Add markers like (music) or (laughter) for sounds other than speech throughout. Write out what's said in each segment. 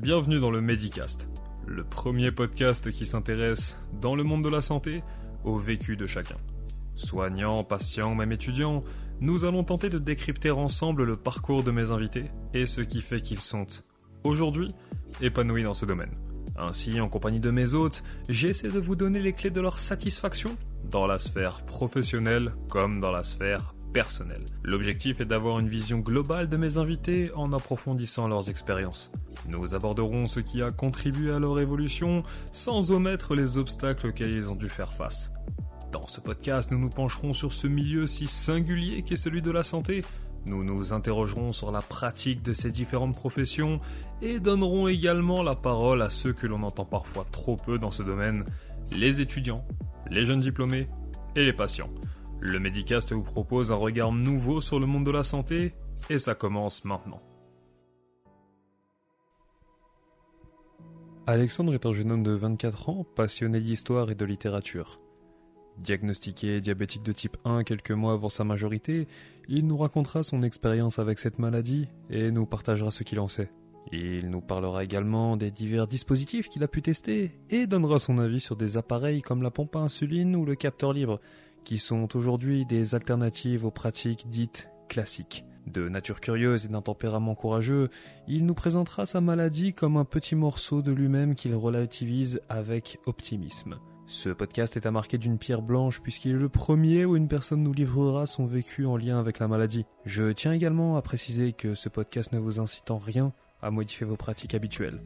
Bienvenue dans le Medicast, le premier podcast qui s'intéresse, dans le monde de la santé, au vécu de chacun. Soignants, patients, même étudiants, nous allons tenter de décrypter ensemble le parcours de mes invités et ce qui fait qu'ils sont, aujourd'hui, épanouis dans ce domaine. Ainsi, en compagnie de mes hôtes, j'essaie de vous donner les clés de leur satisfaction, dans la sphère professionnelle comme dans la sphère personnelle. L'objectif est d'avoir une vision globale de mes invités en approfondissant leurs expériences. Nous aborderons ce qui a contribué à leur évolution sans omettre les obstacles auxquels ils ont dû faire face. Dans ce podcast, nous nous pencherons sur ce milieu si singulier qu'est celui de la santé. Nous nous interrogerons sur la pratique de ces différentes professions et donnerons également la parole à ceux que l'on entend parfois trop peu dans ce domaine, les étudiants, les jeunes diplômés et les patients. Le Medicast vous propose un regard nouveau sur le monde de la santé et ça commence maintenant. Alexandre est un jeune homme de 24 ans, passionné d'histoire et de littérature. Diagnostiqué diabétique de type 1 quelques mois avant sa majorité, il nous racontera son expérience avec cette maladie et nous partagera ce qu'il en sait. Il nous parlera également des divers dispositifs qu'il a pu tester et donnera son avis sur des appareils comme la pompe à insuline ou le capteur libre, qui sont aujourd'hui des alternatives aux pratiques dites classiques. De nature curieuse et d'un tempérament courageux, il nous présentera sa maladie comme un petit morceau de lui-même qu'il relativise avec optimisme. Ce podcast est à marquer d'une pierre blanche puisqu'il est le premier où une personne nous livrera son vécu en lien avec la maladie. Je tiens également à préciser que ce podcast ne vous incite en rien à modifier vos pratiques habituelles.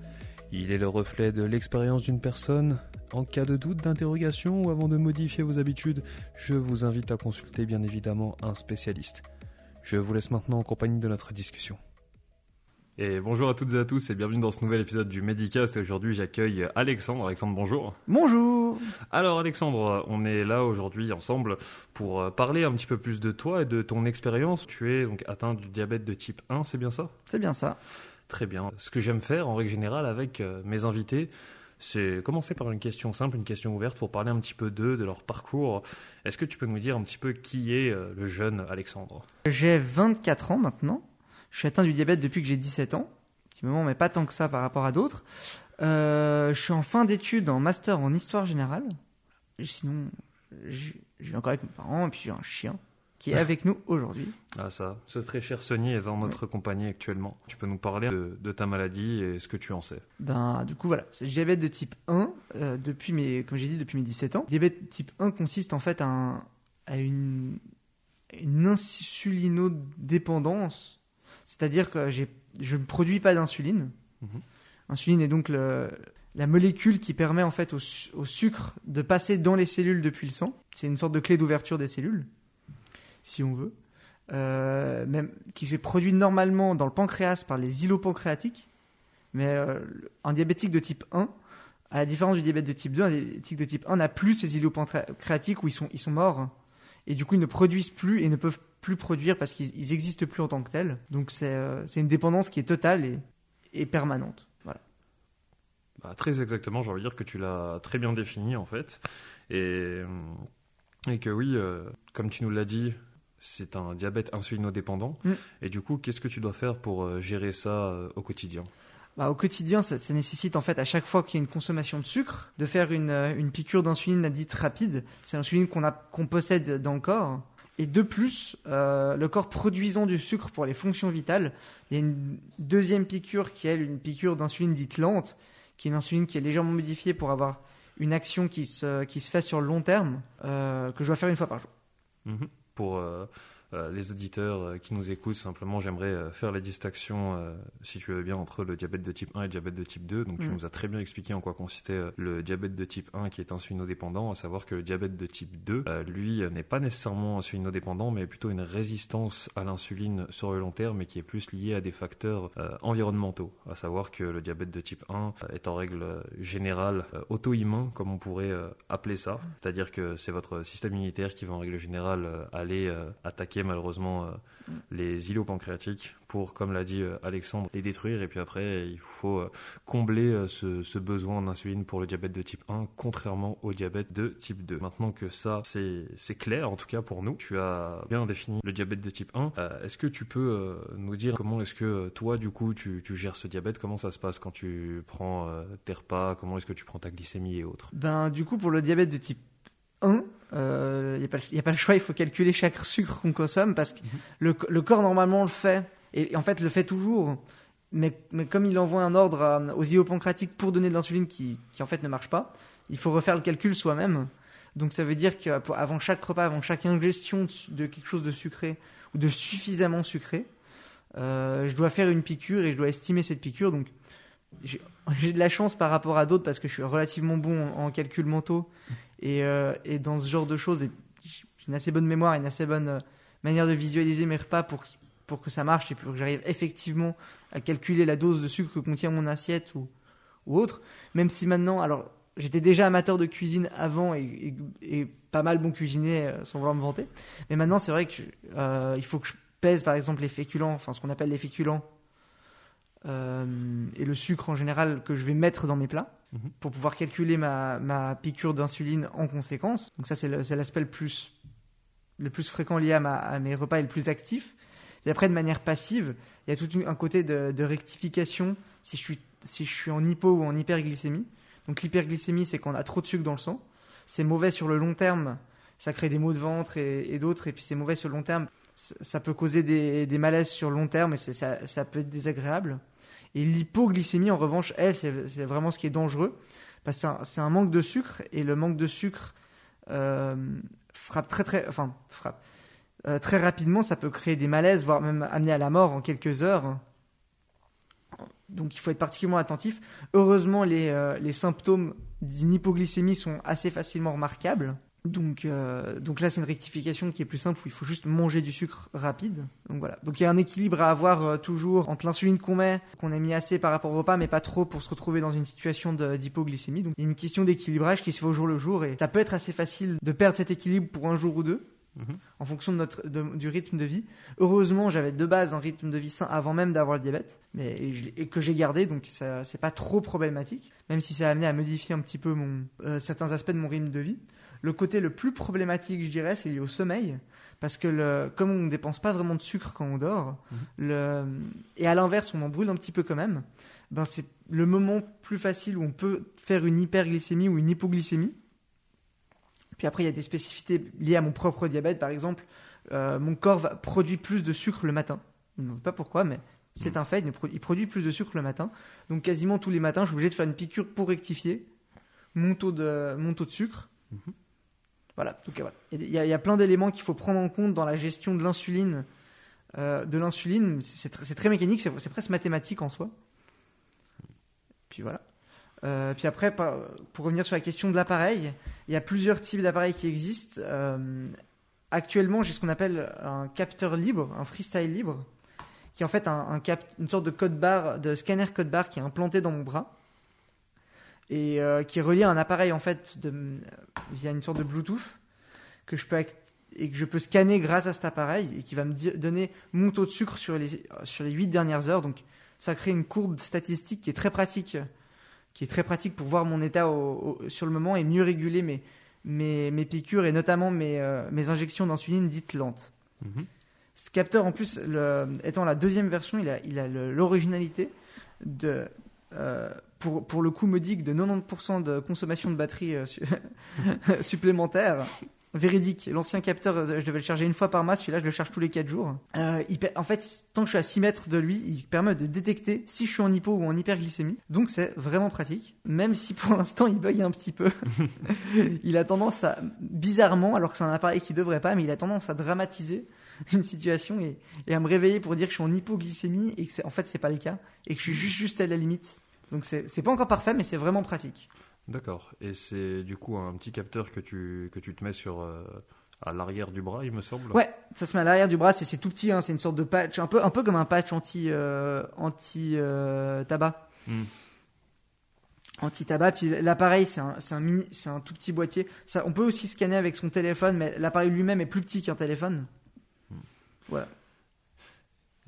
Il est le reflet de l'expérience d'une personne. En cas de doute, d'interrogation ou avant de modifier vos habitudes, je vous invite à consulter bien évidemment un spécialiste. Je vous laisse maintenant en compagnie de notre discussion. Et bonjour à toutes et à tous et bienvenue dans ce nouvel épisode du Medicast. Et aujourd'hui, j'accueille Alexandre. Alexandre, bonjour. Bonjour. Alors, Alexandre, on est là aujourd'hui ensemble pour parler un petit peu plus de toi et de ton expérience. Tu es donc atteint du diabète de type 1, c'est bien ça? C'est bien ça. Très bien. Ce que j'aime faire en règle générale avec euh, mes invités, c'est commencer par une question simple, une question ouverte pour parler un petit peu d'eux, de leur parcours. Est-ce que tu peux nous dire un petit peu qui est euh, le jeune Alexandre? J'ai 24 ans maintenant. Je suis atteint du diabète depuis que j'ai 17 ans. Petit moment, mais pas tant que ça par rapport à d'autres. Euh, je suis en fin d'études en master en histoire générale. Sinon, j'ai encore avec mes parents et puis j'ai un chien qui est avec nous aujourd'hui. Ah ça, ce très cher Sony est dans notre compagnie actuellement. Tu peux nous parler de, ta maladie et ce que tu en sais Ben du coup voilà, c'est diabète de type 1 euh, depuis mes, comme j'ai dit, depuis mes 17 ans. Le diabète type 1 consiste en fait à, à une, une insulinodépendance, c'est-à-dire que je ne produis pas d'insuline. Mhm. Insuline est donc le, la molécule qui permet en fait au, au, sucre de passer dans les cellules depuis le sang. C'est une sorte de clé d'ouverture des cellules si on veut, euh, même, qui est produit normalement dans le pancréas par les îlots pancréatiques. Mais euh, un diabétique de type 1, à la différence du diabète de type 2, un diabétique de type 1 n'a plus ces îlots pancréatiques où ils sont, ils sont morts. Et du coup, ils ne produisent plus et ne peuvent plus produire parce qu'ils n'existent plus en tant que tels. Donc c'est euh, une dépendance qui est totale et, et permanente. Voilà. Bah, très exactement, j'ai envie de dire que tu l'as très bien défini en fait. Et, et que oui, comme tu nous l'as dit, c'est un diabète insulinodépendant. Mm. Et du coup, qu'est-ce que tu dois faire pour euh, gérer ça euh, au quotidien? Bah, au quotidien, ça, nécessite en fait à chaque fois qu'il y a une consommation de sucre, de faire une, euh, une piqûre d'insuline dite rapide. C'est l'insuline qu'on qu'on possède dans le corps. Et de plus, le corps produisant du sucre pour les fonctions vitales, il y a une deuxième piqûre qui est une piqûre d'insuline dite lente, qui est une insuline qui est légèrement modifiée pour avoir une action qui se, qui se fait sur le long terme, que je dois faire une fois par jour. Mm-hmm pour euh, les auditeurs euh, qui nous écoutent, simplement, j'aimerais faire la distinction, si tu veux bien, entre le diabète de type 1 et le diabète de type 2. Donc, tu mm. nous as très bien expliqué en quoi consistait le diabète de type 1 qui est insulinodépendant, à savoir que le diabète de type 2, lui, n'est pas nécessairement insulinodépendant, mais plutôt une résistance à l'insuline sur le long terme, mais qui est plus liée à des facteurs environnementaux. À savoir que le diabète de type 1 est en règle générale auto-immun, comme on pourrait appeler ça. C'est-à-dire que c'est votre système immunitaire qui va en règle générale aller attaquer malheureusement mm. les îlots pancréatiques pour, comme l'a dit Alexandre, les détruire. Et puis après, il faut combler ce, besoin en insuline pour le diabète de type 1, contrairement au diabète de type 2. Maintenant que ça, c'est clair, en tout cas pour nous, tu as bien défini le diabète de type 1. est-ce que tu peux nous dire comment est-ce que toi, du coup, tu, tu, gères ce diabète? Comment ça se passe quand tu prends tes repas? Comment est-ce que tu prends ta glycémie et autres? Ben, du coup, pour le diabète de type 1, il euh, n'y a, pas le choix, il faut calculer chaque sucre qu'on consomme parce que mhm. le, le, corps normalement le fait, et, en fait le fait toujours, mais, mais comme il envoie un ordre aux îlots pancréatiques pour donner de l'insuline qui, qui, en fait ne marche pas, il faut refaire le calcul soi-même. Donc ça veut dire qu'avant chaque repas, avant chaque ingestion de quelque chose de sucré ou de suffisamment sucré, euh, je dois faire une piqûre et je dois estimer cette piqûre. Donc j'ai (laughs) de la chance par rapport à d'autres parce que je suis relativement bon en, calcul mentaux et, euh, et, dans ce genre de choses. J'ai une assez bonne mémoire, une assez bonne euh, manière de visualiser mes repas pour, pour que ça marche et pour que j'arrive effectivement à calculer la dose de sucre que contient mon assiette ou, ou autre. Même si maintenant, alors j'étais déjà amateur de cuisine avant et, et, pas mal bon cuisinier euh, sans vouloir me vanter. Mais maintenant, c'est vrai qu'il il faut que je pèse par exemple les féculents, enfin ce qu'on appelle les féculents euh, et le sucre en général que je vais mettre dans mes plats mhm. pour pouvoir calculer ma, ma piqûre d'insuline en conséquence. Donc ça, c'est l'aspect le plus, le plus fréquent lié à, mes repas et le plus actif. Et après, de manière passive, il y a tout un côté de, rectification si je, suis, en hypo ou en hyperglycémie. Donc l'hyperglycémie, c'est qu'on a trop de sucre dans le sang. C'est mauvais sur le long terme, ça crée des maux de ventre et, d'autres, et puis c'est mauvais sur le long terme. Ça peut causer des, malaises sur le long terme et ça, ça peut être désagréable. Et l'hypoglycémie, en revanche, elle, c'est vraiment ce qui est dangereux. Parce que c'est un, manque de sucre, et le manque de sucre euh, frappe très très, enfin, frappe, euh, très rapidement, ça peut créer des malaises, voire même amener à la mort en quelques heures. Donc il faut être particulièrement attentif. Heureusement, les, euh, les symptômes d'une hypoglycémie sont assez facilement remarquables. Donc, euh, donc là, c'est une rectification qui est plus simple où il faut juste manger du sucre rapide. Donc voilà. Donc il y a un équilibre à avoir euh, toujours entre l'insuline qu'on met, qu'on a mis assez par rapport au repas, mais pas trop pour se retrouver dans une situation d'hypoglycémie. Donc il y a une question d'équilibrage qui se fait au jour le jour et ça peut être assez facile de perdre cet équilibre pour un jour ou deux. Mhm. En fonction de notre, du rythme de vie. Heureusement, j'avais de base un rythme de vie sain avant même d'avoir le diabète, mais et, que j'ai gardé, donc c'est pas trop problématique, même si ça a amené à modifier un petit peu mon, euh, certains aspects de mon rythme de vie. Le côté le plus problématique, je dirais, c'est lié au sommeil. Parce que le, comme on ne dépense pas vraiment de sucre quand on dort, mhm. le, et à l'inverse, on en brûle un petit peu quand même, ben c'est le moment plus facile où on peut faire une hyperglycémie ou une hypoglycémie. Puis après, il y a des spécificités liées à mon propre diabète, par exemple. Euh, mon corps va, produit plus de sucre le matin. Je ne sais pas pourquoi, mais c'est mhm. un fait. Il produit plus de sucre le matin. Donc quasiment tous les matins, je suis obligé de faire une piqûre pour rectifier mon taux de, mon taux de sucre. Mhm. Voilà, Il y, a plein d'éléments qu'il faut prendre en compte dans la gestion de l'insuline. Euh, de l'insuline, c'est très, mécanique, c'est presque mathématique en soi. Puis voilà. Euh, puis après, pour revenir sur la question de l'appareil, il y a plusieurs types d'appareils qui existent. Euh, actuellement, j'ai ce qu'on appelle un capteur libre, un freestyle libre, qui est en fait un, une sorte de code barre, de scanner code barre qui est implanté dans mon bras et euh, qui est relié à un appareil en fait de, via une sorte de Bluetooth que je peux et que je peux scanner grâce à cet appareil et qui va me donner mon taux de sucre sur les sur les 8 dernières heures. Donc ça crée une courbe statistique qui est très pratique, qui est très pratique pour voir mon état sur le moment et mieux réguler mes mes, mes piqûres et notamment mes euh, mes injections d'insuline dites lentes. Mm-hmm. Ce capteur en plus le, étant la deuxième version, il a il a l'originalité de euh, pour, pour le coup modique de 90% de consommation de batterie euh, (laughs) supplémentaire. Véridique, l'ancien capteur, euh, je devais le charger une fois par mois, celui-là je le charge tous les 4 jours. en fait, tant que je suis à 6 mètres de lui, il permet de détecter si je suis en hypo ou en hyperglycémie. Donc c'est vraiment pratique, même si pour l'instant il bug un petit peu. (laughs) il a tendance à, bizarrement, alors que c'est un appareil qui devrait pas, mais il a tendance à dramatiser une situation et, et, à me réveiller pour dire que je suis en hypoglycémie et que en fait c'est pas le cas et que je suis juste, juste à la limite. Donc c'est pas encore parfait, mais c'est vraiment pratique. D'accord. Et c'est du coup un petit capteur que tu, que tu te mets sur, euh, à l'arrière du bras, il me semble. Ouais, ça se met à l'arrière du bras, c'est tout petit, hein, c'est une sorte de patch, un peu, un peu comme un patch anti, euh, anti euh, tabac. Hmm. Anti tabac. Puis l'appareil, c'est un, un, mini, c'est un tout petit boîtier. Ça, on peut aussi scanner avec son téléphone, mais l'appareil lui-même est plus petit qu'un téléphone. Hmm. Voilà.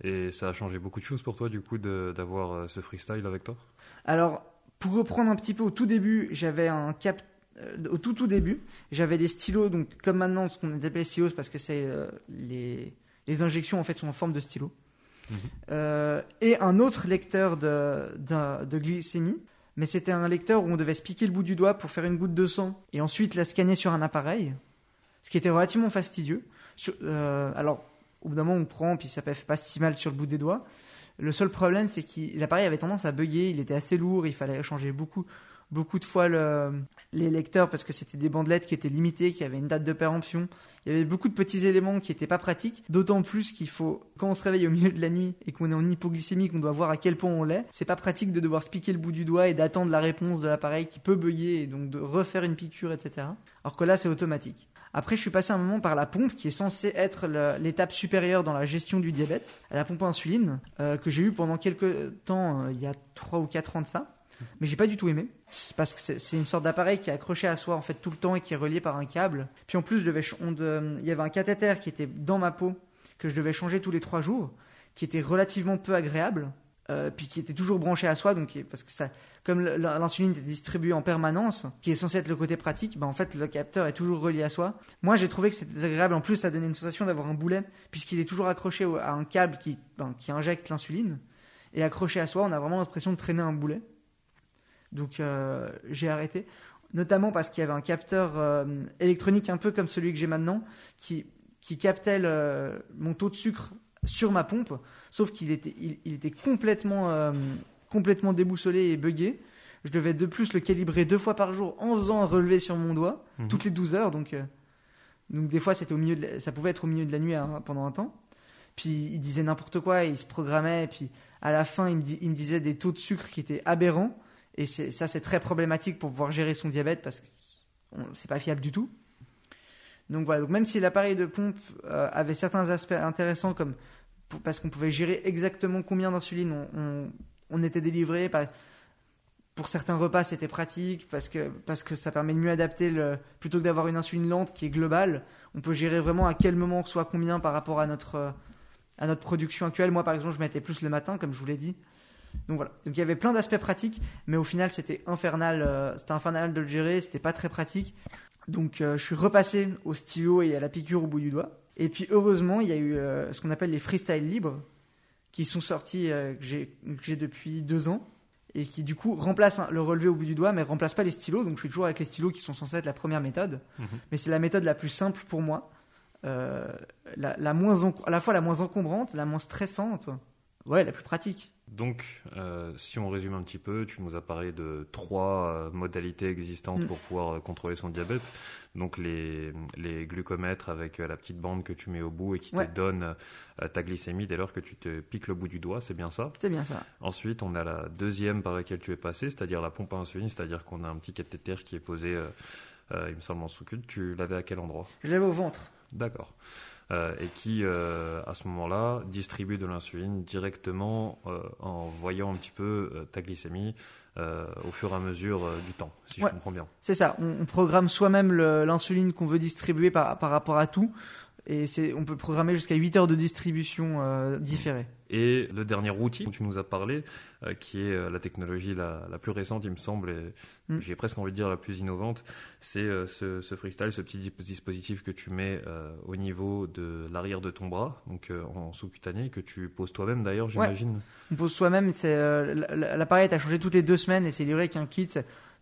Et ça a changé beaucoup de choses pour toi, du coup, d'avoir ce freestyle avec toi? Alors, pour reprendre un petit peu au tout début, j'avais un cap. Euh, au tout tout début, j'avais des stylos, donc comme maintenant, ce qu'on appelle stylos, parce que c'est euh, les, les injections en fait sont en forme de stylo. Mhm. et un autre lecteur de, de, de glycémie, mais c'était un lecteur où on devait se piquer le bout du doigt pour faire une goutte de sang et ensuite la scanner sur un appareil, ce qui était relativement fastidieux. alors, au bout d'un moment, on prend, puis ça fait pas si mal sur le bout des doigts. Le seul problème, c'est que l'appareil avait tendance à bugger, il était assez lourd, il fallait changer beaucoup, beaucoup de fois les lecteurs parce que c'était des bandelettes qui étaient limitées, qui avaient une date de péremption. Il y avait beaucoup de petits éléments qui n'étaient pas pratiques, d'autant plus qu'il faut, quand on se réveille au milieu de la nuit et qu'on est en hypoglycémie, qu'on doit voir à quel point on l'est, c'est pas pratique de devoir se piquer le bout du doigt et d'attendre la réponse de l'appareil qui peut bugger et donc de refaire une piqûre, etc. Alors que là, c'est automatique. Après, je suis passé un moment par la pompe, qui est censée être l'étape supérieure dans la gestion du diabète, à la pompe à insuline, euh, que j'ai eu pendant quelques temps, euh, il y a 3 ou 4 ans de ça. Mais j'ai pas du tout aimé. parce que c'est une sorte d'appareil qui est accroché à soi en fait tout le temps et qui est relié par un câble. Puis en plus, je devais, il y avait un cathéter qui était dans ma peau que je devais changer tous les 3 jours, qui était relativement peu agréable. Euh, puis qui était toujours branché à soi, donc parce que ça, comme l'insuline est distribuée en permanence, qui est censé être le côté pratique, bah en fait le capteur est toujours relié à soi. Moi j'ai trouvé que c'était désagréable. En plus, ça donnait une sensation d'avoir un boulet, puisqu'il est toujours accroché à un câble qui, ben, qui injecte l'insuline, et accroché à soi, on a vraiment l'impression de traîner un boulet. Donc euh, j'ai arrêté, notamment parce qu'il y avait un capteur euh, électronique un peu comme celui que j'ai maintenant, qui, qui captait mon taux de sucre sur ma pompe, sauf qu'il était, il, était complètement, euh, complètement déboussolé et buggé. Je devais de plus le calibrer deux fois par jour en faisant un relevé sur mon doigt, mhm. toutes les 12 heures. Donc, euh, donc des fois, c'était au milieu ça pouvait être au milieu de la nuit hein, pendant un temps. Puis il disait n'importe quoi, il se programmait, et puis à la fin, il me, il me disait des taux de sucre qui étaient aberrants. Et ça, c'est très problématique pour pouvoir gérer son diabète parce que c'est pas fiable du tout. Donc voilà, donc même si l'appareil de pompe euh, avait certains aspects intéressants comme parce qu'on pouvait gérer exactement combien d'insuline on, était délivré, pour certains repas c'était pratique parce que, ça permet de mieux adapter plutôt que d'avoir une insuline lente qui est globale, on peut gérer vraiment à quel moment on combien par rapport à notre, à notre production actuelle. Moi par exemple je mettais plus le matin comme je vous l'ai dit. Donc voilà. Donc il y avait plein d'aspects pratiques, mais au final c'était infernal, euh, c'était infernal de le gérer, c'était pas très pratique. Donc euh, je suis repassé au stylo et à la piqûre au bout du doigt. Et puis heureusement, il y a eu euh, ce qu'on appelle les freestyle libres qui sont sortis, euh, que j'ai depuis deux ans et qui du coup remplacent le relevé au bout du doigt, mais remplacent pas les stylos. Donc je suis toujours avec les stylos qui sont censés être la première méthode, mhm. mais c'est la méthode la plus simple pour moi, la, moins à la fois la moins encombrante, la moins stressante, ouais, la plus pratique. Donc, euh, si on résume un petit peu, tu nous as parlé de trois euh, modalités existantes mm. pour pouvoir euh, contrôler son diabète. Donc, les, les glucomètres avec la petite bande que tu mets au bout et qui te donne ta glycémie dès lors que tu te piques le bout du doigt, c'est bien ça? C'est bien ça. Ensuite, on a la deuxième par laquelle tu es passé, c'est-à-dire la pompe à insuline, c'est-à-dire qu'on a un petit cathéter qui est posé, il me semble, en sous-culte. Tu l'avais à quel endroit? Je l'avais au ventre. D'accord. Euh, et qui, euh, à ce moment-là, distribue de l'insuline directement euh, en voyant un petit peu ta glycémie au fur et à mesure du temps, si je comprends bien. C'est ça, on, programme soi-même l'insuline qu'on veut distribuer par, par rapport à tout. Et on peut programmer jusqu'à 8 heures de distribution différée. Et le dernier outil dont tu nous as parlé, euh, qui est euh, la technologie la, plus récente, il me semble, et mm. j'ai presque envie de dire la plus innovante, c'est ce, freestyle, ce petit dispositif que tu mets au niveau de l'arrière de ton bras, donc en sous-cutané, que tu poses toi-même d'ailleurs, j'imagine. On pose soi-même, l'appareil est à changer toutes les deux semaines et c'est livré avec un kit,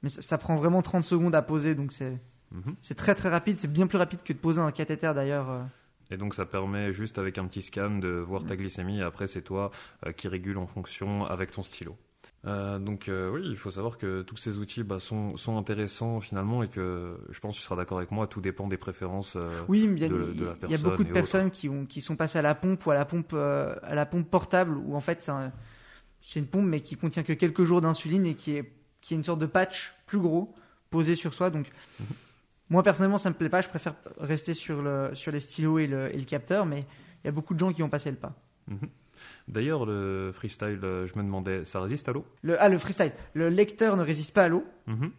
mais ça, prend vraiment 30 secondes à poser, donc c'est Mhm. C'est très très rapide, c'est bien plus rapide que de poser un cathéter d'ailleurs. Euh. Et donc ça permet juste avec un petit scan de voir ta glycémie et après c'est toi euh, qui régule en fonction avec ton stylo. Euh, donc oui, il faut savoir que tous ces outils bah, sont, sont, intéressants finalement et que je pense que tu seras d'accord avec moi, tout dépend des préférences oui, de, de, la personne. Il y a beaucoup de personnes qui, ont, qui sont passées à la pompe ou à la pompe, à la pompe portable où en fait c'est une pompe mais qui contient que quelques jours d'insuline et qui est, qui est une sorte de patch plus gros posé sur soi. Donc mhm. Moi, personnellement, ça me plaît pas. Je préfère rester sur, le, sur les stylos et le, capteur, mais il y a beaucoup de gens qui ont passé le pas. Mhm. D'ailleurs, le freestyle, euh, je me demandais, ça résiste à l'eau? Ah, le freestyle. Le lecteur ne résiste pas à l'eau. Mhm.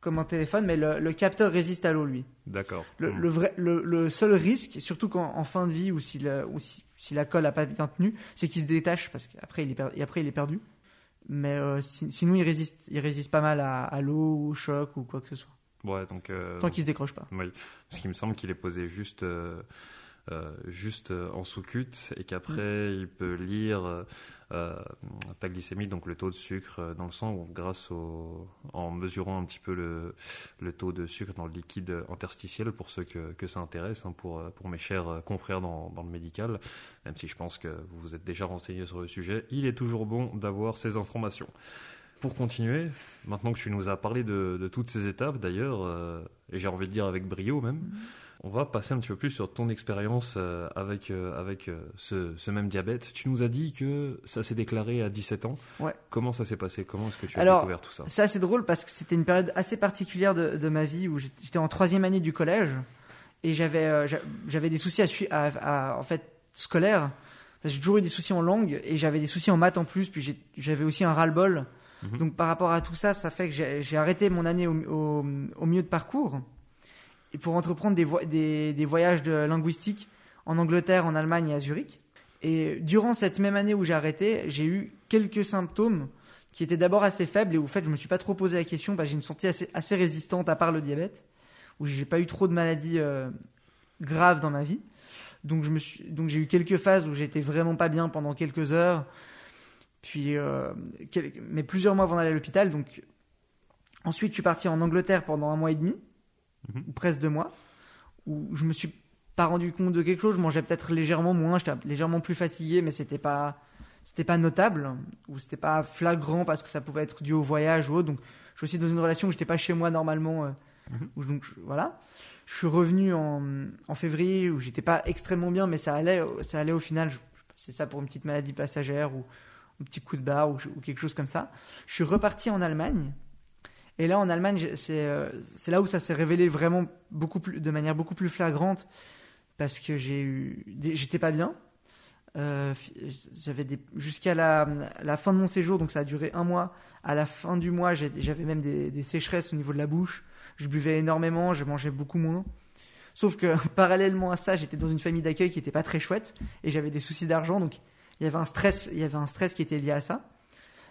comme un téléphone, mais le, capteur résiste à l'eau, lui. D'accord. Le, hmm. vrai, le, seul risque, surtout quand, en fin de vie ou si, ou si, la colle n'a pas bien tenu, c'est qu'il se détache parce qu'après il, est après, il est perdu. Mais euh, sinon, il résiste, il résiste pas mal à, l'eau, au choc ou quoi que ce soit. Ouais, donc. Euh, Tant qu'il se décroche pas. Oui, parce qu'il me semble qu'il est posé juste. Euh, juste en sous-cut et qu'après hmm. il peut lire euh, ta glycémie, donc le taux de sucre euh, dans le sang, grâce au, en mesurant un petit peu le, le, taux de sucre dans le liquide interstitiel, pour ceux que, que ça intéresse, hein, pour, pour mes chers confrères dans, dans, le médical, même si je pense que vous vous êtes déjà renseigné sur le sujet, il est toujours bon d'avoir ces informations. Pour continuer, maintenant que tu nous as parlé de, de toutes ces étapes d'ailleurs, euh, et j'ai envie de dire avec brio même, mm-hmm. On va passer un petit peu plus sur ton expérience euh, avec, euh, avec ce, même diabète. Tu nous as dit que ça s'est déclaré à 17 ans. Ouais. Comment ça s'est passé? Comment est-ce que tu as découvert tout ça? C'est assez drôle parce que c'était une période assez particulière de, ma vie où j'étais en troisième année du collège et j'avais j'avais des soucis à, en fait scolaires. J'ai toujours eu des soucis en langue et j'avais des soucis en maths en plus. Puis j'avais aussi un ras-le-bol. Mhm. Donc par rapport à tout ça, ça fait que j'ai arrêté mon année au, au milieu de parcours pour entreprendre des, voyages de linguistique en Angleterre, en Allemagne et à Zurich. Et durant cette même année où j'ai arrêté, j'ai eu quelques symptômes qui étaient d'abord assez faibles et en fait je me suis pas trop posé la question j'ai une santé assez, résistante à part le diabète, où j'ai pas eu trop de maladies euh, graves dans ma vie. Donc j'ai eu quelques phases où j'étais vraiment pas bien pendant quelques heures, puis euh, mais plusieurs mois avant d'aller à l'hôpital. Donc ensuite je suis parti en Angleterre pendant un mois et demi ou presque deux mois, où je me suis pas rendu compte de quelque chose. Je mangeais peut-être légèrement moins, j'étais légèrement plus fatigué, mais c'était pas c'était pas notable ou c'était pas flagrant parce que ça pouvait être dû au voyage ou autre. Donc je suis aussi dans une relation où j'étais pas chez moi normalement. Euh, mhm. donc voilà. Je suis revenu en, en février où j'étais pas extrêmement bien, mais ça allait, ça allait au final. C'est ça pour une petite maladie passagère ou un petit coup de barre ou, quelque chose comme ça. Je suis reparti en Allemagne et là, en Allemagne, euh, c'est là où ça s'est révélé vraiment beaucoup plus, de manière beaucoup plus flagrante parce que j'étais pas bien. Euh, jusqu'à la, fin de mon séjour, donc ça a duré un mois. À la fin du mois, j'avais même des, sécheresses au niveau de la bouche. Je buvais énormément, je mangeais beaucoup moins. Sauf que (laughs) parallèlement à ça, j'étais dans une famille d'accueil qui était pas très chouette et j'avais des soucis d'argent, donc il y avait un stress, il y avait un stress qui était lié à ça.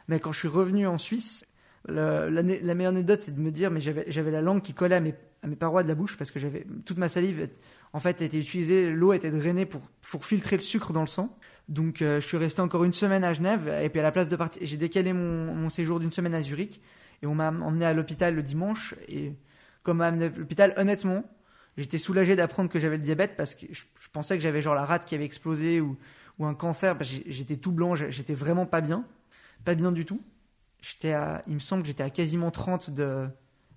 Mais quand je suis revenu en Suisse, la, meilleure anecdote, c'est de me dire, mais j'avais la langue qui collait à mes, à mes, parois de la bouche parce que j'avais toute ma salive, en fait, a été utilisée, l'eau était drainée pour, pour filtrer le sucre dans le sang. Donc, euh, je suis resté encore une semaine à Genève et puis à la place de partir, j'ai décalé mon, mon, séjour d'une semaine à Zurich et on m'a emmené à l'hôpital le dimanche. Et comme m'a amené à l'hôpital, honnêtement, j'étais soulagé d'apprendre que j'avais le diabète parce que je, pensais que j'avais genre la rate qui avait explosé ou, ou un cancer. J'étais tout blanc, j'étais vraiment pas bien, pas bien du tout j'étais il me semble que j'étais à quasiment 30 de,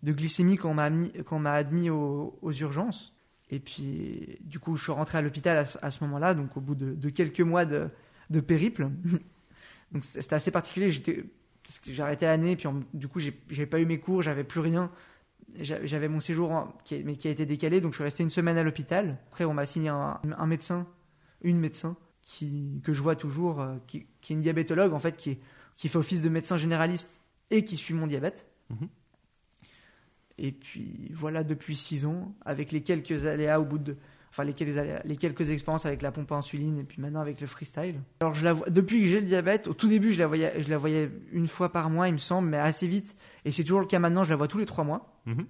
de glycémie quand on m'a admis, aux, urgences. Et puis, du coup, je suis rentré à l'hôpital à, ce moment-là, donc au bout de, quelques mois de, de périple. (laughs) donc c'était assez particulier. Parce que j'ai arrêté l'année, puis du coup, j'avais pas eu mes cours, j'avais plus rien. J'avais mon séjour qui, mais qui a été décalé, donc je suis resté une semaine à l'hôpital. Après, on m'a signé un, médecin, une médecin, qui, que je vois toujours, euh, qui, qui, est une diabétologue, en fait, qui fait office de médecin généraliste et qui suit mon diabète. Mhm. Et puis voilà, depuis six ans, avec les quelques aléas au bout de. Enfin, les quelques, les quelques expériences avec la pompe à insuline et puis maintenant avec le freestyle. Alors, je la vois, depuis que j'ai le diabète, au tout début, je la, voyais, je la voyais une fois par mois, il me semble, mais assez vite. Et c'est toujours le cas maintenant, je la vois tous les trois mois. Mhm.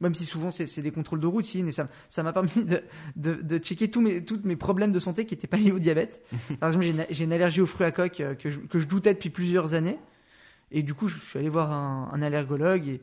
Même si souvent c'est des contrôles de routine et ça m'a permis de, de, de, checker tous mes, tous mes problèmes de santé qui n'étaient pas liés au diabète. (laughs) Par exemple, j'ai une, allergie aux fruits à coque euh, que je, que je, doutais depuis plusieurs années. Et du coup, je, suis allé voir un, un allergologue et,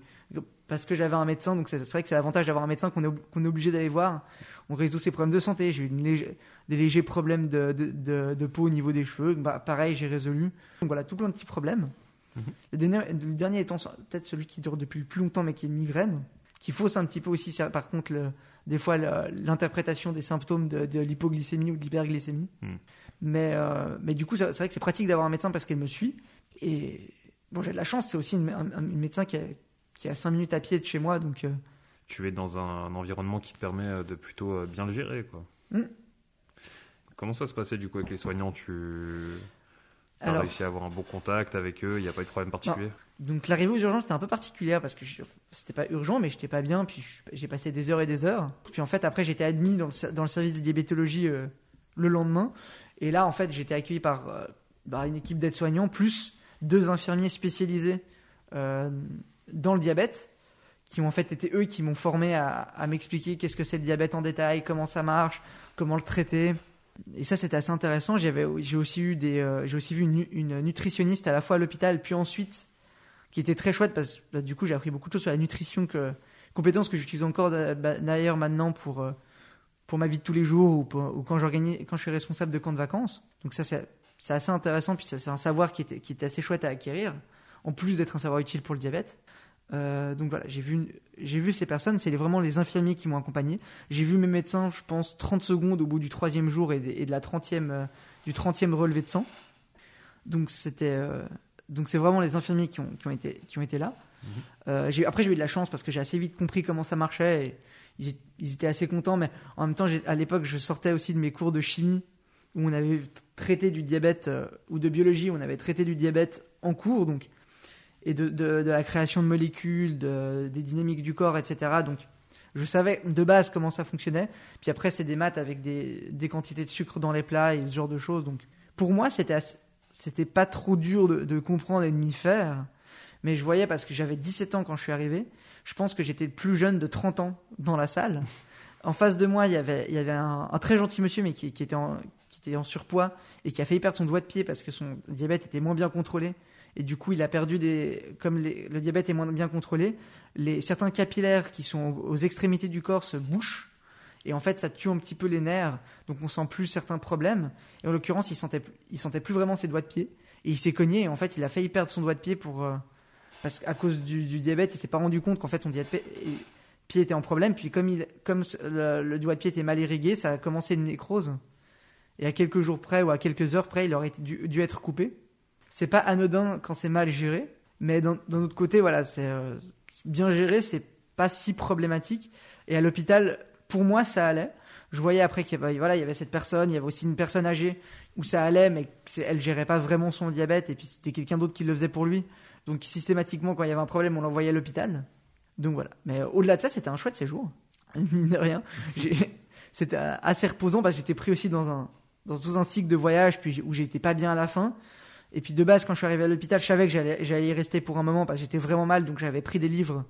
parce que j'avais un médecin. Donc c'est vrai que c'est l'avantage d'avoir un médecin qu'on est, obligé d'aller voir. On résout ses problèmes de santé. J'ai eu des légers problèmes de, de, de, peau au niveau des cheveux. Bah, pareil, j'ai résolu. Donc voilà, tout plein de petits problèmes. Mhm. Le, dernier, le dernier étant peut-être celui qui dure depuis le plus longtemps, mais qui est une migraine qui fausse un petit peu aussi, par contre, le, des fois l'interprétation des symptômes de, l'hypoglycémie ou de l'hyperglycémie. Hmm. Mais, euh, mais du coup, c'est vrai que c'est pratique d'avoir un médecin parce qu'elle me suit. Et bon, j'ai de la chance, c'est aussi une, un, médecin qui a, qui a 5 minutes à pied de chez moi. Donc, euh, Tu es dans un, environnement qui te permet euh, de plutôt bien le gérer. Quoi. Hmm. Comment ça se passait du coup avec les soignants? Tu... Tu as réussi à avoir un bon contact avec eux, il n'y a pas eu de problème particulier? Donc l'arrivée aux urgences c'était un peu particulière parce que c'était pas urgent mais j'étais pas bien puis j'ai passé des heures et des heures. Puis en fait après j'étais admis dans le, dans le, service de diabétologie euh, le lendemain et là en fait j'étais accueilli par, euh, par, une équipe d'aides-soignants plus deux infirmiers spécialisés euh, dans le diabète qui ont en fait été eux qui m'ont formé à, à m'expliquer qu'est-ce que c'est le diabète en détail, comment ça marche, comment le traiter. Et ça, c'était assez intéressant. J'avais, j'ai aussi eu des, euh, j'ai aussi vu une, nutritionniste à la fois à l'hôpital, puis ensuite, qui était très chouette parce que bah, du coup, j'ai appris beaucoup de choses sur la nutrition, que, compétences que j'utilise encore bah, d'ailleurs maintenant pour, euh, pour ma vie de tous les jours ou, ou quand, quand je suis responsable de camp de vacances. Donc ça, c'est, c'est assez intéressant, puis c'est un savoir qui était, qui était assez chouette à acquérir, en plus d'être un savoir utile pour le diabète. Euh, donc voilà, j'ai vu, j'ai vu ces personnes, c'est vraiment les infirmiers qui m'ont accompagné. J'ai vu mes médecins, je pense, 30 secondes au bout du troisième jour et de, la 30e, euh, du 30e relevé de sang. Donc c'était, euh, donc c'est vraiment les infirmiers qui ont, qui ont, été, qui ont été là. Mhm. j'ai, après j'ai eu de la chance parce que j'ai assez vite compris comment ça marchait et ils, ils étaient assez contents. Mais en même temps, à l'époque, je sortais aussi de mes cours de chimie où on avait traité du diabète ou de biologie, où on avait traité du diabète en cours. Donc et de, la création de molécules, de, des dynamiques du corps, etc. Donc, je savais de base comment ça fonctionnait. Puis après, c'est des maths avec des, quantités de sucre dans les plats et ce genre de choses. Donc, pour moi, c'était pas trop dur de, comprendre et de m'y faire. Mais je voyais parce que j'avais 17 ans quand je suis arrivé. Je pense que j'étais le plus jeune de 30 ans dans la salle. En face de moi, il y avait, un, très gentil monsieur, mais qui, qui, était en, qui était en surpoids et qui a failli perdre son doigt de pied parce que son diabète était moins bien contrôlé et du coup il a perdu des comme le diabète est moins bien contrôlé les certains capillaires qui sont aux, extrémités du corps se bouchent. Et en fait ça tue un petit peu les nerfs. Donc on sent plus certains problèmes. Et en l'occurrence il sentait il sentait plus vraiment ses doigts de pied. Et il s'est cogné. Et en fait il a failli perdre son doigt de pied pour euh, parce qu'à cause du, diabète il s'est pas rendu compte qu'en fait son pied était en problème. Puis comme le, doigt de pied était mal irrigué ça a commencé une nécrose. Et à quelques jours près ou à quelques heures près il aurait dû être coupé c'est pas anodin quand c'est mal géré, mais d'un autre côté, voilà, c'est euh, bien géré, c'est pas si problématique. Et à l'hôpital, pour moi, ça allait. Je voyais après qu'il y avait, voilà, il y avait cette personne, il y avait aussi une personne âgée où ça allait, mais elle gérait pas vraiment son diabète, et puis c'était quelqu'un d'autre qui le faisait pour lui. Donc systématiquement, quand il y avait un problème, on l'envoyait à l'hôpital. Donc voilà. Mais euh, au-delà de ça, c'était un chouette séjour. (laughs) Mine de rien. C'était assez reposant parce que j'étais pris aussi dans un, dans un cycle de voyage puis où j'étais pas bien à la fin. Et puis de base, quand je suis arrivé à l'hôpital, je savais que j'allais y rester pour un moment parce que j'étais vraiment mal, donc j'avais pris des livres,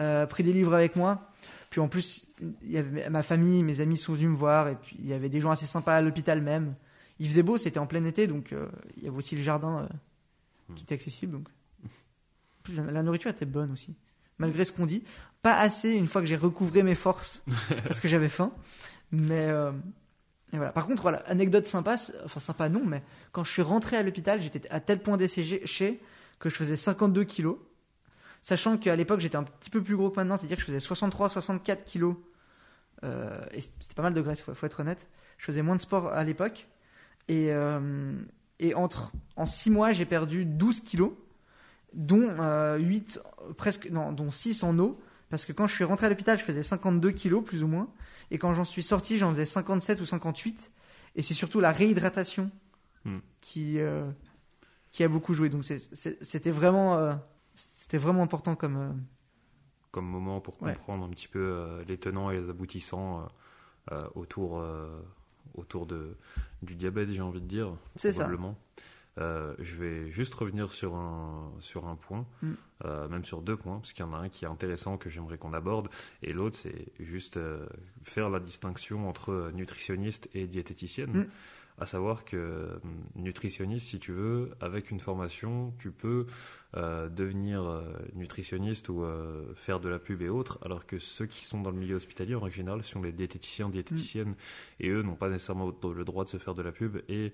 euh, pris des livres avec moi. Puis en plus, il y avait ma famille, mes amis sont venus me voir, et puis il y avait des gens assez sympas à l'hôpital même. Il faisait beau, c'était en plein été, donc euh, il y avait aussi le jardin euh, qui était accessible. Donc. Plus, la nourriture était bonne aussi, malgré ce qu'on dit. Pas assez une fois que j'ai recouvré mes forces, (laughs) parce que j'avais faim. Mais voilà. Par contre, voilà, anecdote sympa, enfin sympa non, mais quand je suis rentré à l'hôpital, j'étais à tel point desséché que je faisais 52 kilos, sachant qu'à l'époque j'étais un petit peu plus gros que maintenant, c'est-à-dire que je faisais 63-64 kilos, euh, et c'était pas mal de graisse, faut, faut être honnête. Je faisais moins de sport à l'époque, et, euh, et entre, en 6 mois j'ai perdu 12 kilos, dont 8, euh, presque, dont 6 en eau, parce que quand je suis rentré à l'hôpital, je faisais 52 kilos plus ou moins. Et quand j'en suis sorti, j'en faisais 57 ou 58. Et c'est surtout la réhydratation hmm. qui, euh, qui a beaucoup joué. Donc c'était vraiment, euh, c'était vraiment important comme, euh, comme moment pour comprendre un petit peu les tenants et les aboutissants autour, autour de, du diabète, j'ai envie de dire. C'est ça. Euh, je vais juste revenir sur un, sur un point, mm. euh, même sur deux points, parce qu'il y en a un qui est intéressant que j'aimerais qu'on aborde, et l'autre, c'est juste euh, faire la distinction entre nutritionniste et diététicienne. Mm. À savoir que nutritionniste, si tu veux, avec une formation, tu peux euh, devenir euh, nutritionniste ou euh, faire de la pub et autres, alors que ceux qui sont dans le milieu hospitalier, en règle générale, sont les diététiciens, diététiciennes, mm. et eux n'ont pas nécessairement le droit de se faire de la pub et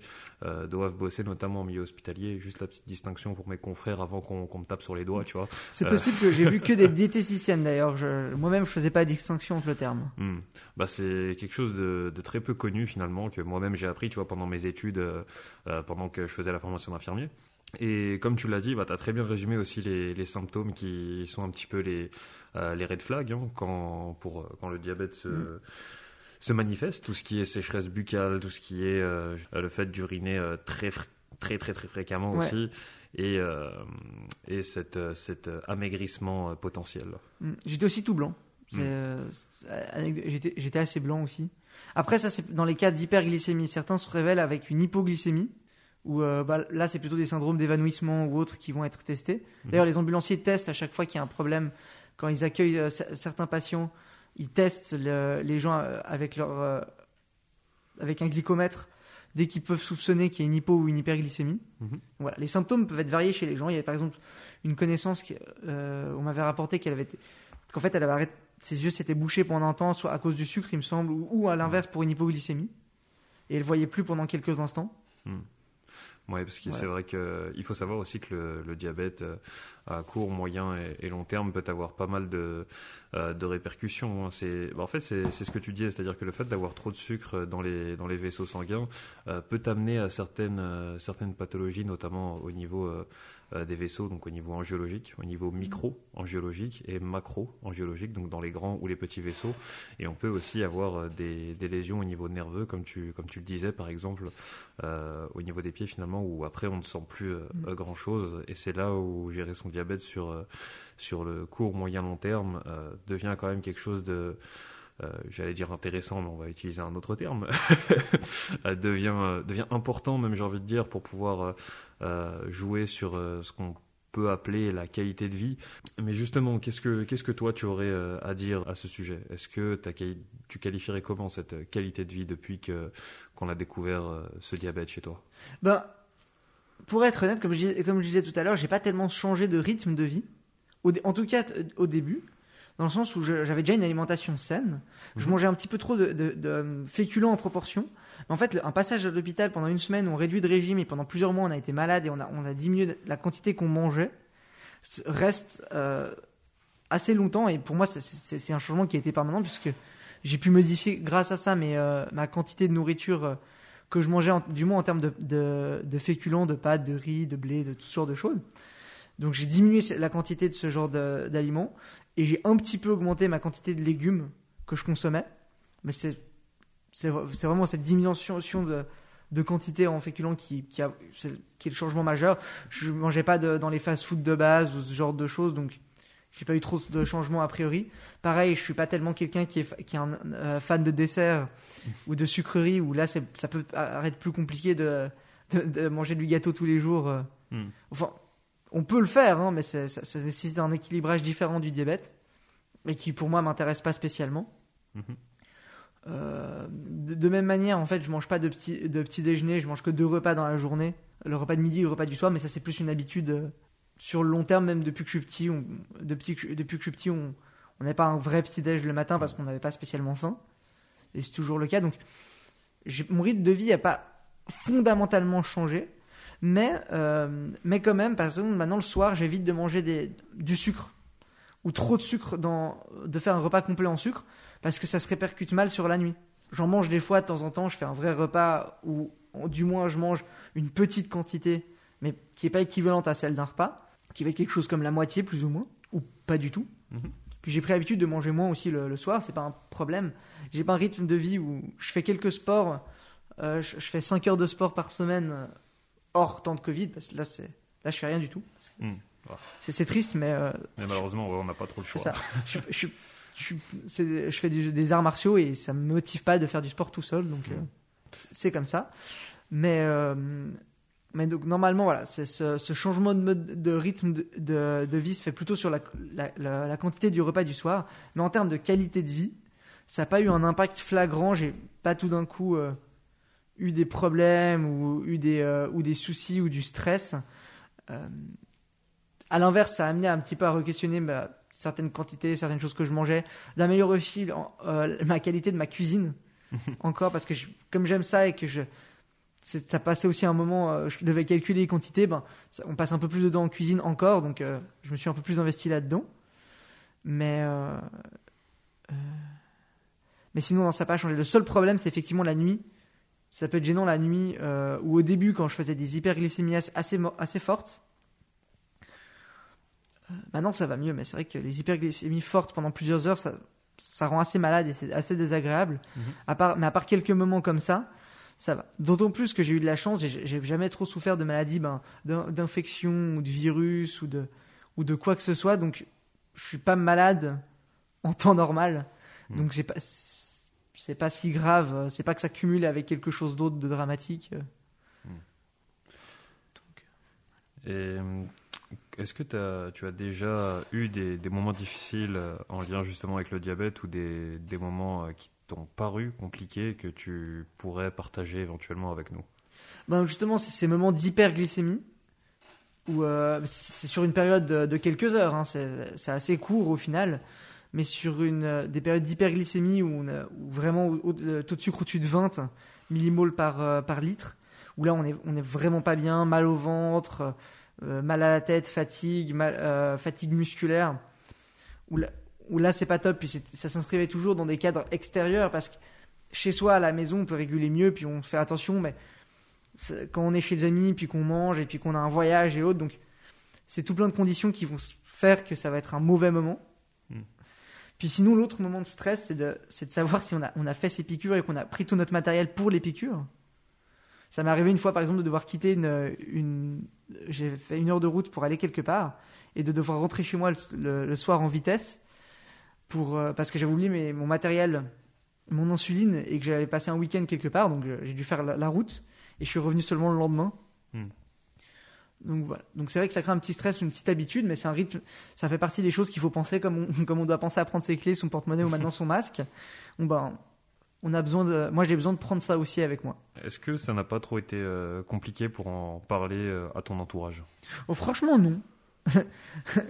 doivent bosser notamment en milieu hospitalier. Juste la petite distinction pour mes confrères avant qu'on me tape sur les doigts, tu vois. C'est possible que j'ai vu que des (laughs) diététiciennes d'ailleurs. Moi-même, je faisais pas de distinction entre le terme. Mm. Bah, c'est quelque chose de, de, très peu connu finalement que moi-même j'ai appris, tu vois, pendant mes études, pendant que je faisais la formation d'infirmier. Et comme tu l'as dit, bah, tu as très bien résumé aussi les, les, symptômes qui sont un petit peu les, euh, les red flags hein, quand, pour, quand le diabète se, mm. se manifeste. Tout ce qui est sécheresse buccale, tout ce qui est euh, le fait d'uriner euh, très, très très très fréquemment aussi et, et cette, cet amaigrissement potentiel. Mm. J'étais aussi tout blanc. Mm. J'étais assez blanc aussi. Après, ça, c'est dans les cas d'hyperglycémie. Certains se révèlent avec une hypoglycémie, où bah, là, c'est plutôt des syndromes d'évanouissement ou autres qui vont être testés. D'ailleurs, les ambulanciers testent à chaque fois qu'il y a un problème quand ils accueillent euh, certains patients, ils testent les gens euh, avec, leur, euh, avec un glycomètre dès qu'ils peuvent soupçonner qu'il y a une hypo ou une hyperglycémie. Mhm. Voilà. Les symptômes peuvent être variés chez les gens. Il y a par exemple une connaissance, qui, on m'avait rapporté qu'elle avait qu'en fait elle avait arrêté, ses yeux s'étaient bouchés pendant un temps, soit à cause du sucre, il me semble, ou, à l'inverse pour une hypoglycémie. Et elle voyait plus pendant quelques instants. Mhm. Oui, parce que c'est vrai qu'il faut savoir aussi que le, diabète euh, à court, moyen et, long terme peut avoir pas mal de, euh, de répercussions. Hein. C'est, bah, en fait, c'est ce que tu disais, c'est-à-dire que le fait d'avoir trop de sucre dans les, dans les vaisseaux sanguins euh, peut amener à certaines, certaines pathologies, notamment au niveau euh, des vaisseaux, donc au niveau angiologique, au niveau micro-angiologique et macro-angiologique, donc dans les grands ou les petits vaisseaux. Et on peut aussi avoir euh, des, lésions au niveau nerveux, comme tu, comme tu le disais, par exemple, euh, au niveau des pieds, finalement, où après on ne sent plus mm. grand-chose. Et c'est là où gérer son diabète sur, sur le court, moyen, long terme devient quand même quelque chose de... j'allais dire intéressant, mais on va utiliser un autre terme, (laughs) devient, devient important, même j'ai envie de dire, pour pouvoir euh, jouer sur euh, ce qu'on peut appeler la qualité de vie. Mais justement, qu'est-ce que, qu'est-ce que toi tu aurais euh, à dire à ce sujet? Est-ce que tu qualifierais comment cette qualité de vie depuis que, qu'on a découvert ce diabète chez toi? Ben, Pour être honnête, comme je, comme je disais tout à l'heure, j'ai pas tellement changé de rythme de vie. en tout cas, au début, dans le sens où j'avais déjà une alimentation saine. Je mhm. mangeais un petit peu trop de, de féculents en proportion. En fait, un passage à l'hôpital pendant une semaine, on réduit de régime et pendant plusieurs mois, on a été malade et on a, on a diminué la quantité qu'on mangeait, reste euh, assez longtemps. Et pour moi, c'est un changement qui a été permanent puisque j'ai pu modifier grâce à ça mais, euh, ma quantité de nourriture euh, que je mangeais, du moins en termes de, de, de, féculents, de pâtes, de riz, de blé, de toutes sortes de choses. Donc j'ai diminué la quantité de ce genre d'aliments et j'ai un petit peu augmenté ma quantité de légumes que je consommais. Mais c'est c'est vraiment cette diminution de, de quantité en féculents qui, qui, a, qui est le changement majeur. Je ne mangeais pas dans les fast-food de base ou ce genre de choses, donc j'ai pas eu trop de changements a priori. Pareil, je suis pas tellement quelqu'un qui est, qui est un euh, fan de dessert (laughs) ou de sucreries, où là ça peut être plus compliqué de, de, manger du gâteau tous les jours. Euh. Hmm. Enfin, on peut le faire, hein, mais ça, ça, nécessite un équilibrage différent du diabète, et qui pour moi m'intéresse pas spécialement. Hmm. Euh, de, même manière, en fait, je mange pas de petit, de déjeuner, je mange que deux repas dans la journée, le repas de midi et le repas du soir, mais ça c'est plus une habitude euh, sur le long terme, même depuis que je suis petit. On, depuis, que, petit, on n'avait pas un vrai petit déj le matin parce qu'on n'avait pas spécialement faim, et c'est toujours le cas. Donc, mon rythme de vie n'a pas fondamentalement changé, mais, euh, mais quand même, par exemple, maintenant le soir, j'évite de manger du sucre ou trop de sucre dans, de faire un repas complet en sucre parce que ça se répercute mal sur la nuit. J'en mange des fois de temps en temps, je fais un vrai repas où du moins je mange une petite quantité, mais qui n'est pas équivalente à celle d'un repas, qui va être quelque chose comme la moitié plus ou moins, ou pas du tout. Mhm. Puis j'ai pris l'habitude de manger moins aussi le, soir, c'est pas un problème. J'ai pas un rythme de vie où je fais quelques sports, euh, je, fais 5 heures de sport par semaine euh, hors temps de Covid, parce que là, c'est, là je fais rien du tout. Mhm. C'est, triste, mais. Euh, mais malheureusement, on n'a pas trop le choix. Ça. je, je, je fais des arts martiaux et ça me motive pas de faire du sport tout seul, donc euh, c'est comme ça. Mais, euh, mais donc normalement, voilà, ce, ce, changement de, mode, de rythme de, de, vie se fait plutôt sur la, la, quantité du repas du soir, mais en termes de qualité de vie, ça n'a pas eu un impact flagrant. J'ai pas tout d'un coup euh, eu des problèmes ou eu des, ou des soucis ou du stress. à l'inverse, ça a amené un petit peu à re-questionner bah, certaines quantités, certaines choses que je mangeais, d'améliorer aussi euh, ma qualité de ma cuisine (laughs) encore parce que comme j'aime ça et que je ça passait aussi un moment euh, je devais calculer les quantités ben on passe un peu plus de temps en cuisine encore donc euh, je me suis un peu plus investi là-dedans. Mais mais sinon non, ça n'a pas changé. Le seul problème c'est effectivement la nuit. Ça peut être gênant la nuit ou au début quand je faisais des hyperglycémies assez assez fortes Maintenant, ça va mieux, mais c'est vrai que les hyperglycémies fortes pendant plusieurs heures, ça, ça rend assez malade et c'est assez désagréable. Mhm. À part, mais à part quelques moments comme ça, ça va. D'autant plus que j'ai eu de la chance, j'ai jamais trop souffert de maladies, ben, d'infection ou de virus ou de, ou de quoi que ce soit, donc je suis pas malade en temps normal. Hmm. Donc j'ai pas, c'est pas si grave, c'est pas que ça cumule avec quelque chose d'autre de dramatique. Hmm. Et est-ce que as, tu as déjà eu des, des, moments difficiles en lien justement avec le diabète ou des, des moments qui t'ont paru compliqués que tu pourrais partager éventuellement avec nous? Ben Justement, c'est ces moments d'hyperglycémie où euh, c'est sur une période de, quelques heures, hein, c'est assez court au final, mais sur une, des périodes d'hyperglycémie où, vraiment le taux de sucre au-dessus de 20 millimoles par, euh, par litre, où là on est, on est vraiment pas bien, mal au ventre, euh, mal à la tête, fatigue, fatigue musculaire, où là, où là c'est pas top, puis ça s'inscrivait toujours dans des cadres extérieurs parce que chez soi à la maison on peut réguler mieux, puis on fait attention, mais quand on est chez des amis, puis qu'on mange et puis qu'on a un voyage et autres, donc c'est tout plein de conditions qui vont faire que ça va être un mauvais moment. Hmm. Puis sinon l'autre moment de stress c'est de, de savoir si on a, on a fait ses piqûres et qu'on a pris tout notre matériel pour les piqûres. Ça m'est arrivé une fois, par exemple, de devoir quitter une, une j'ai fait une heure de route pour aller quelque part et de devoir rentrer chez moi le soir en vitesse pour, euh, parce que j'avais oublié mon matériel, mon insuline, et que j'allais passer un week-end quelque part, donc euh, j'ai dû faire la, route, et je suis revenu seulement le lendemain. Hmm. Donc voilà. Donc c'est vrai que ça crée un petit stress, une petite habitude, mais c'est un rythme. Ça fait partie des choses qu'il faut penser comme on, (laughs) comme on doit penser à prendre ses clés, son porte-monnaie ou maintenant son masque. Bon, ben, on a besoin de. Moi, j'ai besoin de prendre ça aussi avec moi. Est-ce que ça n'a pas trop été euh, compliqué pour en parler à ton entourage? Oh, Franchement, non. (laughs)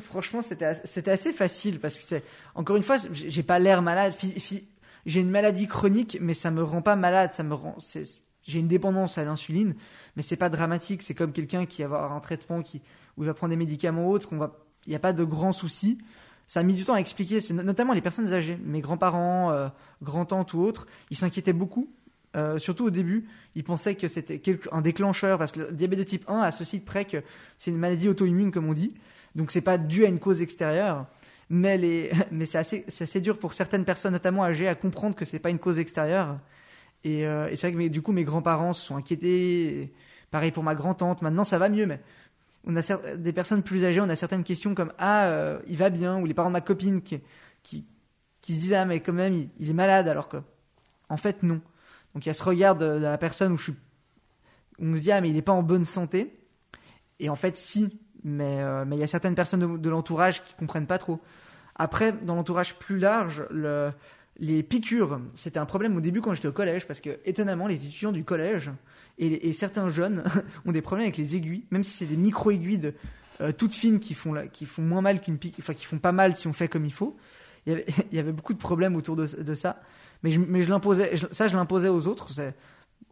Franchement, c'était assez, assez facile parce que c'est encore une fois, j'ai pas l'air malade. J'ai une maladie chronique, mais ça me rend pas malade. Ça me rend. J'ai une dépendance à l'insuline, mais c'est pas dramatique. C'est comme quelqu'un qui va avoir un traitement qui où il va prendre des médicaments autres. Qu'on va, il n'y a pas de grands soucis. Ça a mis du temps à expliquer. C'est notamment les personnes âgées, mes grands-parents, euh, grands-tantes ou autres. Ils s'inquiétaient beaucoup euh, surtout au début, ils pensaient que c'était un déclencheur, parce que le diabète de type 1 a ceci de près que c'est une maladie auto-immune, comme on dit. Donc c'est pas dû à une cause extérieure. Mais, (laughs) c'est assez, dur pour certaines personnes, notamment âgées, à comprendre que c'est pas une cause extérieure. Et, euh, c'est vrai que du coup, mes grands-parents se sont inquiétés. pareil pour ma grand-tante. Maintenant, ça va mieux, mais on a des personnes plus âgées, on a certaines questions comme Ah, euh, il va bien, ou les parents de ma copine qui, qui, se disent Ah, mais quand même, il, est malade, alors que, en fait, non. Donc il y a ce regard de, la personne où je suis, on se dit ah mais il n'est pas en bonne santé. Et en fait si, mais euh, il y a certaines personnes de, l'entourage qui comprennent pas trop. Après dans l'entourage plus large, le, les piqûres, c'était un problème au début quand j'étais au collège parce que étonnamment les étudiants du collège et, certains jeunes (laughs) ont des problèmes avec les aiguilles, même si c'est des micro aiguilles de euh, toutes fines qui font moins mal qu'une pique, enfin qui font pas mal si on fait comme il faut. Il y avait, (laughs) beaucoup de problèmes autour de, ça mais je, l'imposais, ça je l'imposais aux autres.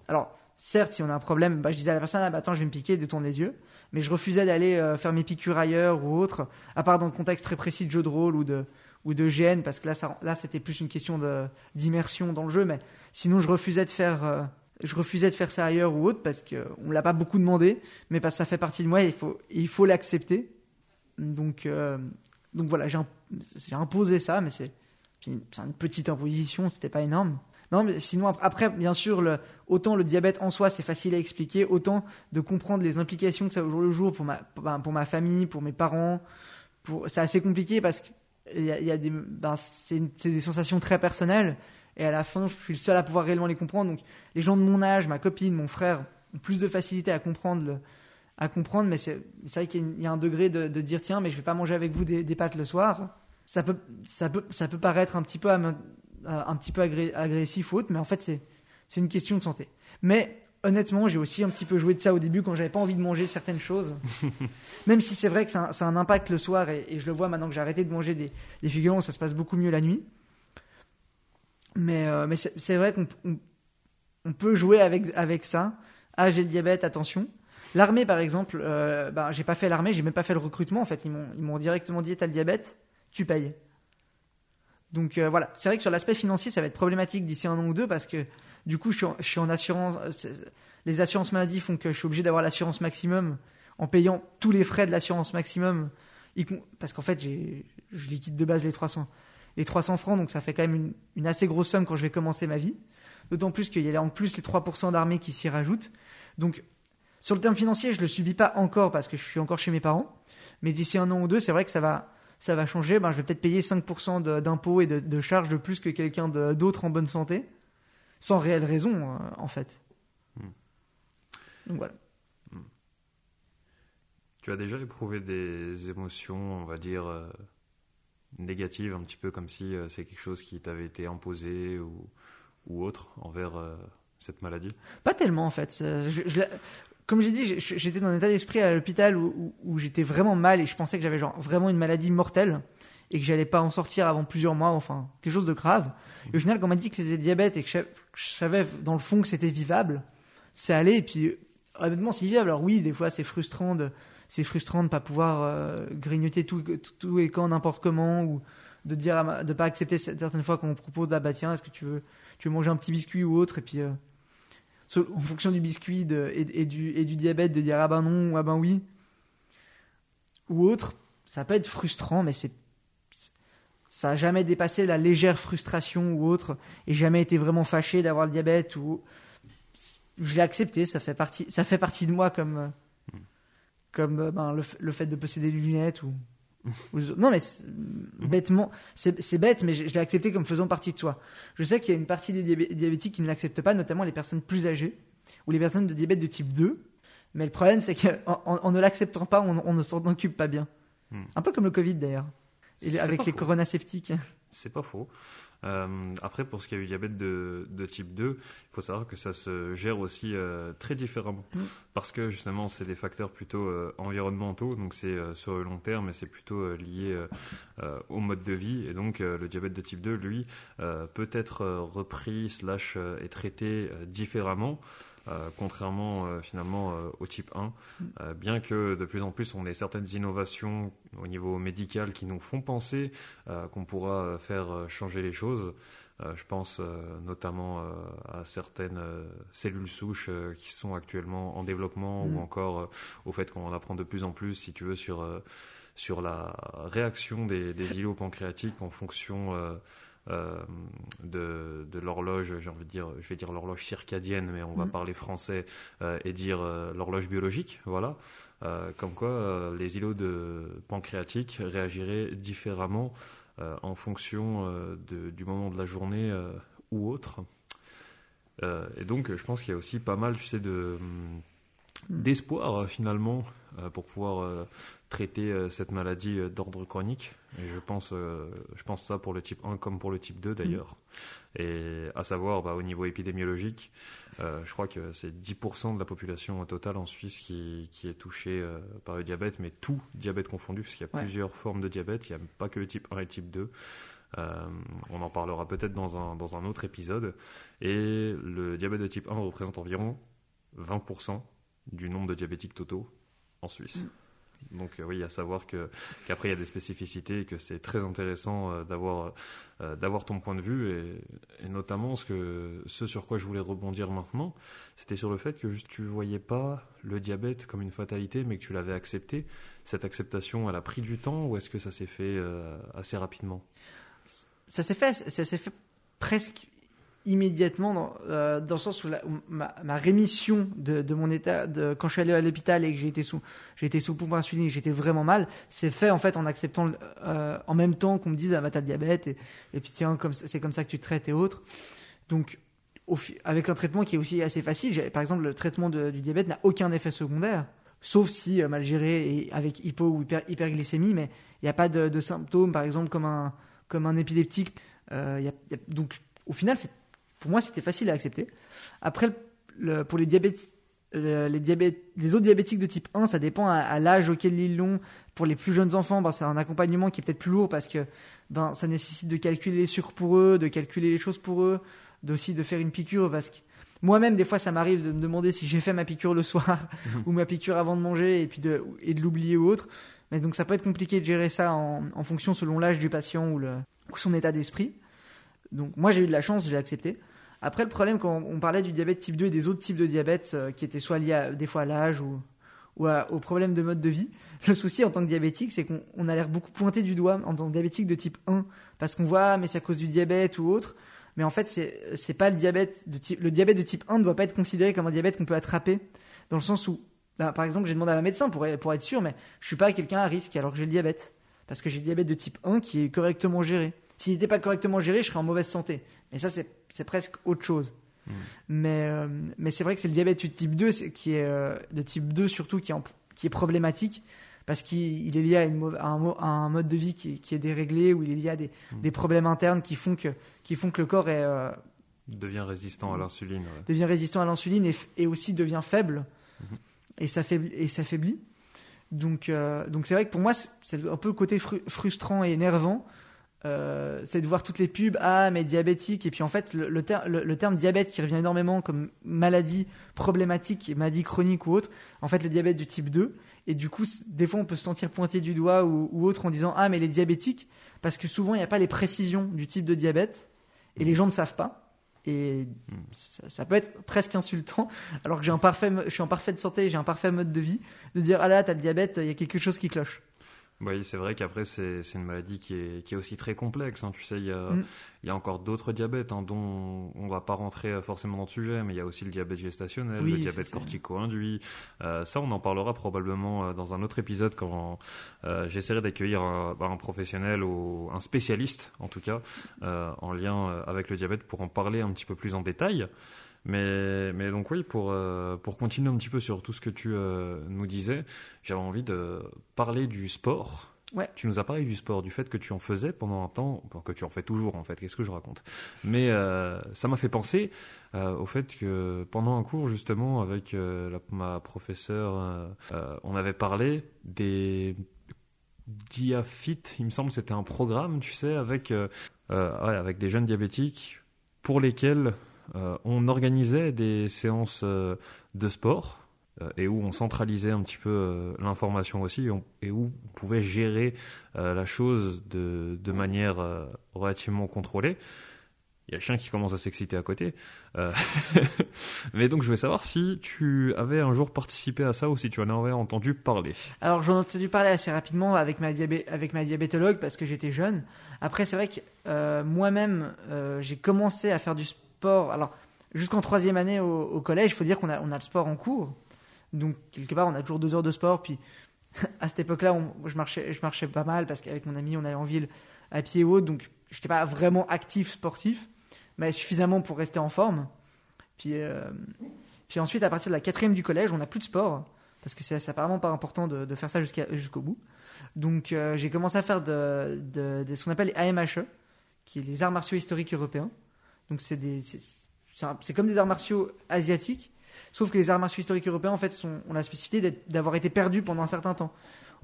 Alors, certes, si on a un problème, bah, je disais à la personne, ah, bah, attends, je vais me piquer, détourne les yeux. Mais je refusais d'aller euh, faire mes piqûres ailleurs ou autre, à part dans le contexte très précis de jeu de rôle ou de, ou GN, parce que là c'était plus une question d'immersion dans le jeu. Mais sinon, je refusais de faire, euh, je refusais de faire ça ailleurs ou autre, parce qu'on ne l'a pas beaucoup demandé, mais parce que ça fait partie de moi il faut, il faut l'accepter. Donc, euh, donc voilà, j'ai imposé ça, mais c'est une petite imposition, c'était pas énorme. Non, mais sinon, après, bien sûr, autant le diabète en soi, c'est facile à expliquer, autant de comprendre les implications que ça a au jour le jour pour ma, ben, pour ma famille, pour mes parents. C'est assez compliqué parce que y a ben, c'est, des sensations très personnelles. Et à la fin, je suis le seul à pouvoir réellement les comprendre. Donc, les gens de mon âge, ma copine, mon frère, ont plus de facilité à comprendre, à comprendre. Mais c'est, vrai qu'il y a un degré de, dire tiens, mais je vais pas manger avec vous des, des pâtes le soir ça peut, ça peut, ça peut paraître un petit peu, euh, un petit peu agressif ou autre, mais en fait, c'est, une question de santé. Mais honnêtement, j'ai aussi un petit peu joué de ça au début quand j'avais pas envie de manger certaines choses. (laughs) Même si c'est vrai que ça, a un impact le soir et, je le vois maintenant que j'ai arrêté de manger des, des figurons, ça se passe beaucoup mieux la nuit. Mais, euh, c'est, vrai qu'on on, peut jouer avec, ça. Ah, j'ai le diabète, attention. L'armée, par exemple, euh, bah, j'ai pas fait l'armée, j'ai même pas fait le recrutement. En fait, ils m'ont, directement dit t'as le diabète tu payes. Donc euh, voilà, c'est vrai que sur l'aspect financier, ça va être problématique d'ici un an ou deux parce que du coup, je suis en, assurance. Les assurances maladie font que je suis obligé d'avoir l'assurance maximum en payant tous les frais de l'assurance maximum. Parce qu'en fait, je liquide de base les 300, les 300 francs, donc ça fait quand même une, assez grosse somme quand je vais commencer ma vie. D'autant plus qu'il y a en plus les 3% d'armée qui s'y rajoutent. Donc, sur le terme financier, je le subis pas encore parce que je suis encore chez mes parents. Mais d'ici un an ou deux, c'est vrai que ça va, ça va changer. Ben, je vais peut-être payer 5% d'impôts et de, charges de plus que quelqu'un d'autre en bonne santé. Sans réelle raison, euh, en fait. Hmm. Donc voilà. Hmm. Tu as déjà éprouvé des émotions, on va dire, euh, négatives, un petit peu comme si euh, c'est quelque chose qui t'avait été imposé ou, ou autre envers cette maladie Pas tellement, en fait. je, comme j'ai dit, j'étais dans un état d'esprit à l'hôpital où, j'étais vraiment mal et je pensais que j'avais vraiment une maladie mortelle et que j'allais pas en sortir avant plusieurs mois, enfin quelque chose de grave. Et au final, quand on m'a dit que c'était diabète et que je, savais dans le fond que c'était vivable, c'est allé. Et puis honnêtement, c'est vivable. Alors oui, des fois c'est frustrant de c'est frustrant de pas pouvoir euh, grignoter tout, tout, et quand n'importe comment ou de dire de pas accepter certaines fois qu'on propose ah bah tiens est-ce que tu veux tu veux manger un petit biscuit ou autre? Et puis euh, en fonction du biscuit et, du, et du diabète, de dire ah ben non ou ah ben oui, ou autre, ça peut être frustrant, mais c'est ça n'a jamais dépassé la légère frustration ou autre, et jamais été vraiment fâché d'avoir le diabète ou je l'ai accepté, ça fait partie, ça fait partie de moi comme comme ben, le, le, fait de posséder des lunettes ou (laughs) non, mais bêtement, c'est bête, mais je, l'ai accepté comme faisant partie de toi. Je sais qu'il y a une partie des diabétiques qui ne l'acceptent pas, notamment les personnes plus âgées ou les personnes de diabète de type 2. Mais le problème, c'est qu'en ne l'acceptant pas, on, ne s'en occupe pas bien. Hmm. Un peu comme le Covid d'ailleurs, avec les coronasceptiques. C'est pas faux. Euh, après, pour ce qui est du diabète de, type 2, il faut savoir que ça se gère aussi euh, très différemment. Mm. Parce que justement, c'est des facteurs plutôt euh, environnementaux, donc c'est sur le long terme, mais c'est plutôt lié au mode de vie. Et donc, le diabète de type 2, lui, peut être repris, slash, et traité différemment. Euh, contrairement euh, finalement euh, au type 1, mm. bien que de plus en plus on ait certaines innovations au niveau médical qui nous font penser qu'on pourra faire changer les choses. je pense notamment à certaines cellules souches qui sont actuellement en développement ou mm. encore au fait qu'on apprend de plus en plus, si tu veux, sur, sur la réaction des, des (laughs) îlots pancréatiques en fonction de, de l'horloge, j'ai envie de dire, je vais dire l'horloge circadienne, mais on va mm. parler français euh, et dire euh, l'horloge biologique, voilà. comme quoi les îlots de pancréatiques réagiraient différemment en fonction du moment de la journée ou autre. et donc, je pense qu'il y a aussi pas mal, tu sais, de mm, d'espoir finalement pour pouvoir traiter euh, cette maladie euh, d'ordre chronique. Et je pense, euh, je pense ça pour le type 1 comme pour le type 2 d'ailleurs. Mm. Et à savoir, bah, au niveau épidémiologique, je crois que c'est 10% de la population totale en Suisse qui, qui est touchée par le diabète, mais tout diabète confondu, parce qu'il y a plusieurs formes de diabète, il n'y a pas que le type 1 et le type 2. on en parlera peut-être dans un, dans un autre épisode. Et le diabète de type 1 représente environ 20% du nombre de diabétiques totaux en Suisse. Mm. Donc euh, oui, à savoir que qu'après il y a des spécificités et que c'est très intéressant euh, d'avoir euh, d'avoir ton point de vue et, notamment ce que ce sur quoi je voulais rebondir maintenant, c'était sur le fait que juste, tu voyais pas le diabète comme une fatalité, mais que tu l'avais accepté. Cette acceptation, elle a pris du temps ou est-ce que ça s'est fait assez rapidement? Ça s'est fait, ça s'est fait presque immédiatement dans, euh, dans le sens où, ma, rémission de, de, mon état quand je suis allé à l'hôpital et que j'ai été sous j'ai été sous pompe insuline j'étais vraiment mal c'est fait en fait en acceptant euh, en même temps qu'on me dise ah bah t'as diabète et, et puis tiens comme c'est comme ça que tu traites et autres. Donc avec un traitement qui est aussi assez facile par exemple le traitement du diabète n'a aucun effet secondaire sauf si euh, mal géré et avec hypo ou hyper, hyperglycémie mais il n'y a pas de, symptômes par exemple comme un comme un épileptique donc au final c'est pour moi, c'était facile à accepter. Après, le, pour les diabètes, euh, les, diabètes, les autres diabétiques de type 1, ça dépend à, l'âge auquel ils l'ont. Pour les plus jeunes enfants, ben, c'est un accompagnement qui est peut-être plus lourd parce que ben, ça nécessite de calculer les sucres pour eux, de calculer les choses pour eux, aussi de faire une piqûre parce que moi-même, des fois, ça m'arrive de me demander si j'ai fait ma piqûre le soir (laughs) (laughs) ou ma piqûre avant de manger et puis de, et de l'oublier ou autre. Mais donc, ça peut être compliqué de gérer ça en, en fonction selon l'âge du patient ou, le, ou son état d'esprit. Donc, moi, j'ai eu de la chance, je l'ai accepté. Après, le problème, quand on parlait du diabète type 2 et des autres types de diabète euh, qui étaient soit liés des fois à l'âge ou, aux problèmes de mode de vie, (laughs) le souci en tant que diabétique, c'est qu'on a l'air beaucoup pointé du doigt en tant que diabétique de type 1, parce qu'on voit, mais c'est à cause du diabète ou autre, Mais en fait, c'est pas le diabète de type le diabète de type 1 ne doit pas être considéré comme un diabète qu'on peut attraper dans le sens où bah, par exemple, j'ai demandé à ma médecin pour, pour être sûr mais je suis pas quelqu'un à risque alors que j'ai le diabète parce que j'ai le diabète de type 1 qui est correctement géré. S'il n'était pas correctement géré, je serais en mauvaise santé. Mais ça c'est presque autre chose. Mais, euh, mais c'est vrai que c'est le diabète de type 2 qui est euh, de type 2 surtout qui est, qui est problématique parce qu'il est lié à, une, un, mode de vie qui, qui, est déréglé ou il est lié à des, des, problèmes internes qui font que, qui font que le corps est, euh, devient résistant à l'insuline. Devient résistant à l'insuline et, et, aussi devient faible hmm. et s'affaiblit. Donc, donc c'est vrai que pour moi, c'est un peu le côté frustrant et énervant euh, c'est de voir toutes les pubs, ah mais diabétique, et puis en fait le, le, terme diabète qui revient énormément comme maladie problématique, maladie chronique ou autre, en fait le diabète du type 2, et du coup des fois on peut se sentir pointé du doigt ou, ou autre en disant ah mais les diabétiques, parce que souvent il n'y a pas les précisions du type de diabète, et les gens ne savent pas. Et ça, peut être presque insultant, alors que j'ai un parfait, je suis en parfaite santé, j'ai un parfait mode de vie, de dire ah là t'as le diabète, il y a quelque chose qui cloche. Oui, c'est vrai qu'après, c'est une maladie qui est, qui est aussi très complexe. Hein. Tu sais, il y a, mm. il y a encore d'autres diabètes hein, dont on va pas rentrer euh, forcément dans le sujet, mais il y a aussi le diabète gestationnel, le diabète cortico-induit. Euh, ça, on en parlera probablement euh, dans un autre épisode quand euh, j'essaierai d'accueillir un, bah, un, professionnel ou un spécialiste, en tout cas, euh, en lien avec le diabète pour en parler un petit peu plus en détail. Mais, mais donc oui, pour, euh, pour continuer un petit peu sur tout ce que tu euh, nous disais, j'avais envie de parler du sport. Ouais. Tu nous as parlé du sport, du fait que tu en faisais pendant un temps, que tu en fais toujours en fait, qu'est-ce que je raconte? Mais euh, ça m'a fait penser au fait que pendant un cours justement avec ma professeure, on avait parlé des Diafit, il me semble c'était un programme, tu sais, avec, ouais, avec des jeunes diabétiques pour lesquels on organisait des séances euh, de sport euh, et où on centralisait un petit peu l'information aussi et, où on pouvait gérer la chose de, de manière relativement contrôlée. Il y a le chien qui commence à s'exciter à côté. (laughs) Mais donc, je voulais savoir si tu avais un jour participé à ça ou si tu en avais entendu parler. Alors, j'en ai entendu parler assez rapidement avec ma, avec ma diabétologue parce que j'étais jeune. Après, c'est vrai que moi-même, j'ai commencé à faire du sport alors, jusqu'en troisième année au, collège, il faut dire qu'on a, le sport en cours. Donc, quelque part, on a toujours deux heures de sport. Puis, (laughs) à cette époque-là, je marchais, je marchais pas mal parce qu'avec mon ami, on allait en ville à pied haut. Donc, je n'étais pas vraiment actif sportif, mais suffisamment pour rester en forme. Puis, euh, puis ensuite, à partir de la quatrième du collège, on n'a plus de sport parce que c'est apparemment pas important de, faire ça jusqu'au bout. Donc, euh, j'ai commencé à faire de ce qu'on appelle les AMHE, qui est les arts martiaux historiques européens. Donc c'est c'est comme des arts martiaux asiatiques, sauf que les arts martiaux historiques européens en fait sont, ont la spécificité d'avoir été perdus pendant un certain temps.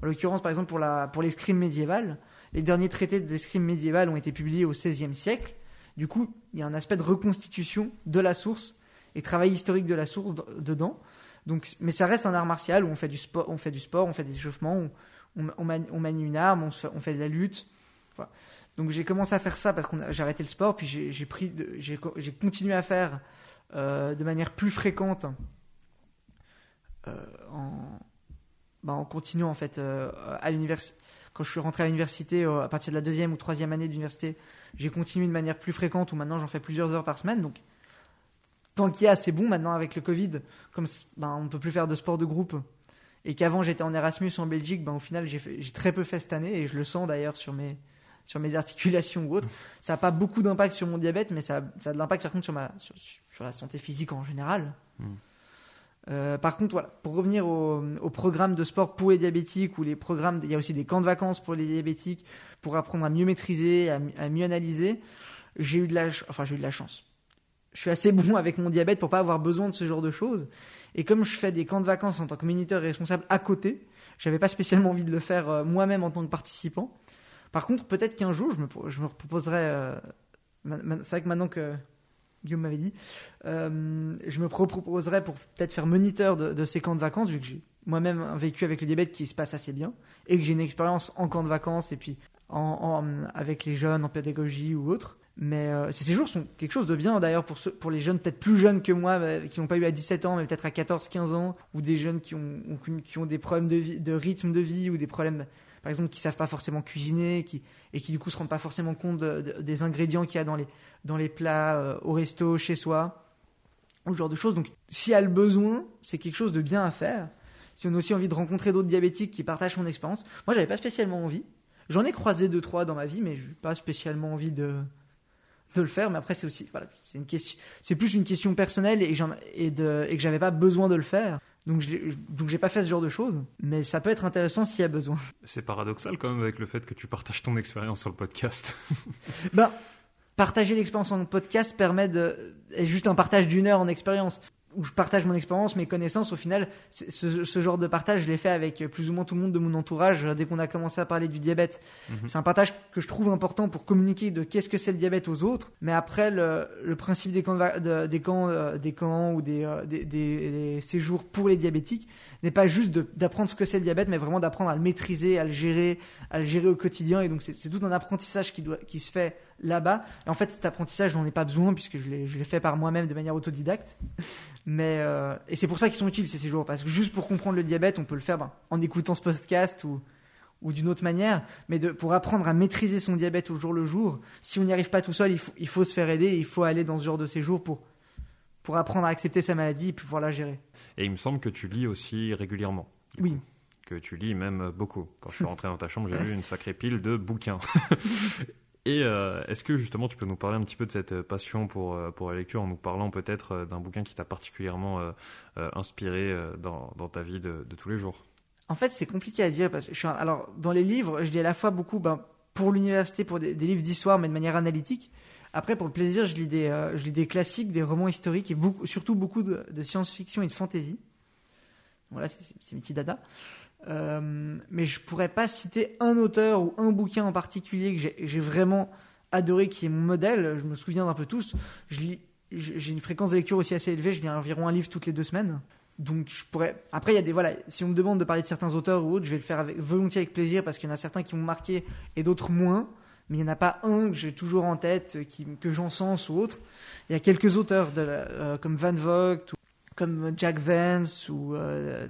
En l'occurrence, par exemple pour la pour l'escrime médiévale, les derniers traités d'escrime médiévale ont été publiés au XVIe siècle. Du coup, il y a un aspect de reconstitution de la source et travail historique de la source dedans. Donc, mais ça reste un art martial où on fait du sport, on fait du sport, on fait des échauffements, on, on, manie, une arme, on, on fait de la lutte. Voilà. Donc j'ai commencé à faire ça parce que j'ai arrêté le sport, puis j'ai continué à faire euh, de manière plus fréquente euh, en, bah, en continuant en fait euh, à l'université. Quand je suis rentré à l'université, à partir de la deuxième ou troisième année d'université, j'ai continué de manière plus fréquente où maintenant j'en fais plusieurs heures par semaine. Donc tant qu'il y a, c'est bon maintenant avec le Covid. Comme ben, on ne peut plus faire de sport de groupe et qu'avant j'étais en Erasmus en Belgique, ben, au final j'ai très peu fait cette année et je le sens d'ailleurs sur mes, sur mes articulations ou autre. Ça n'a pas beaucoup d'impact sur mon diabète, mais ça, a, de l'impact par contre sur, ma, sur, la santé physique en général. Hmm. Euh, par contre, voilà, pour revenir au, programme de sport pour les diabétiques ou les programmes, il y a aussi des camps de vacances pour les diabétiques pour apprendre à mieux maîtriser, à, mieux analyser. J'ai eu de la, enfin j'ai eu de la chance. Je suis assez bon avec mon diabète pour pas avoir besoin de ce genre de choses. Et comme je fais des camps de vacances en tant que moniteur et responsable à côté, j'avais pas spécialement envie de le faire euh, moi-même en tant que participant. Par contre, peut-être qu'un jour, je me, je me proposerai. Euh, c'est vrai que maintenant que Guillaume m'avait dit, euh, je me proposerai pour peut-être faire moniteur de, ces camps de vacances, vu que j'ai moi-même un vécu avec le diabète qui se passe assez bien, et que j'ai une expérience en camp de vacances et puis en, avec les jeunes, en pédagogie ou autre. Mais euh, ces séjours sont quelque chose de bien d'ailleurs pour, pour les jeunes peut-être plus jeunes que moi, qui n'ont pas eu à 17 ans, mais peut-être à 14, 15 ans, ou des jeunes qui ont, qui ont des problèmes de, de rythme de vie, ou des problèmes, par exemple, qui savent pas forcément cuisiner, qui, et qui du coup se rendent pas forcément compte de- de- des ingrédients qu'il y a dans les, dans les plats euh, au resto, chez soi, ou ce genre de choses. Donc s'il y a le besoin, c'est quelque chose de bien à faire. Si on a aussi envie de rencontrer d'autres diabétiques qui partagent mon expérience, moi j'avais pas spécialement envie. J'en ai croisé deux trois dans ma vie, mais j'ai pas spécialement envie de de le faire. Mais après c'est aussi voilà, c'est plus une question personnelle et et de et que j'avais pas besoin de le faire. Donc j'ai pas fait ce genre de choses. Mais ça peut être intéressant s'il y a besoin. C'est paradoxal quand même avec le fait que tu partages ton expérience sur le podcast. Ben partager l'expérience en podcast permet de est juste un partage d'une heure en expérience où je partage mon expérience, mes connaissances. Au final, ce, ce genre de partage, je l'ai fait avec plus ou moins tout le monde de mon entourage euh, dès qu'on a commencé à parler du diabète. Mhm. C'est un partage que je trouve important pour communiquer de qu'est-ce que c'est le diabète aux autres. Mais après, le, le principe des camps, de des camps, euh, des camps ou des, euh, des, des- des séjours pour les diabétiques n'est pas juste d'apprendre ce que c'est le diabète, mais vraiment d'apprendre à le maîtriser, à le gérer, à le gérer au quotidien. Et donc, c'est tout un apprentissage qui, se fait là-bas. Et en fait, cet apprentissage, j'en ai pas besoin puisque je l'ai fait par moi-même de manière autodidacte. (laughs) Mais euh, et c'est pour ça qu'ils sont utiles ces séjours parce que juste pour comprendre le diabète, on peut le faire ben, en écoutant ce podcast ou d'une autre manière, mais pour apprendre à maîtriser son diabète au jour le jour, si on n'y arrive pas tout seul, il faut, se faire aider, il faut aller dans ce genre de séjour pour, apprendre à accepter sa maladie et pouvoir la gérer. Et il me semble que tu lis aussi régulièrement. Oui. coup. Que tu lis même beaucoup. Quand je suis rentré dans ta chambre, j'ai vu une sacrée pile de bouquins. (laughs) Et euh, est-ce que justement tu peux nous parler un petit peu de cette euh, passion pour, euh, pour la lecture en nous parlant peut-être d'un bouquin qui t'a particulièrement euh, euh, inspiré dans, dans ta vie de, de tous les jours? En fait, c'est compliqué à dire parce que je suis un- alors dans les livres, je lis à la fois beaucoup ben, pour l'université, pour des, des livres d'histoire, mais de manière analytique. Après, pour le plaisir, je lis des, euh, je lis des classiques, des romans historiques et surtout beaucoup de, science-fiction et de fantasy. Voilà, c'est mes petits dada. Euh, mais je pourrais pas citer un auteur ou un bouquin en particulier que j'ai- vraiment adoré, qui est mon modèle. Je me souviens d'un peu tous. J'ai une fréquence de lecture aussi assez élevée. Je lis environ un livre toutes les deux semaines. Donc je pourrais. Après, il y a des voilà. Si on me demande de parler de certains auteurs ou autres, je vais le faire volontiers avec plaisir parce qu'il y en a certains qui m'ont marqué et d'autres moins. Mais il n'y en a pas un que j'ai toujours en tête, euh, qui, que j'encense ou autre. Il y a quelques auteurs euh, comme Van Vogt, comme Jack Vance ou euh,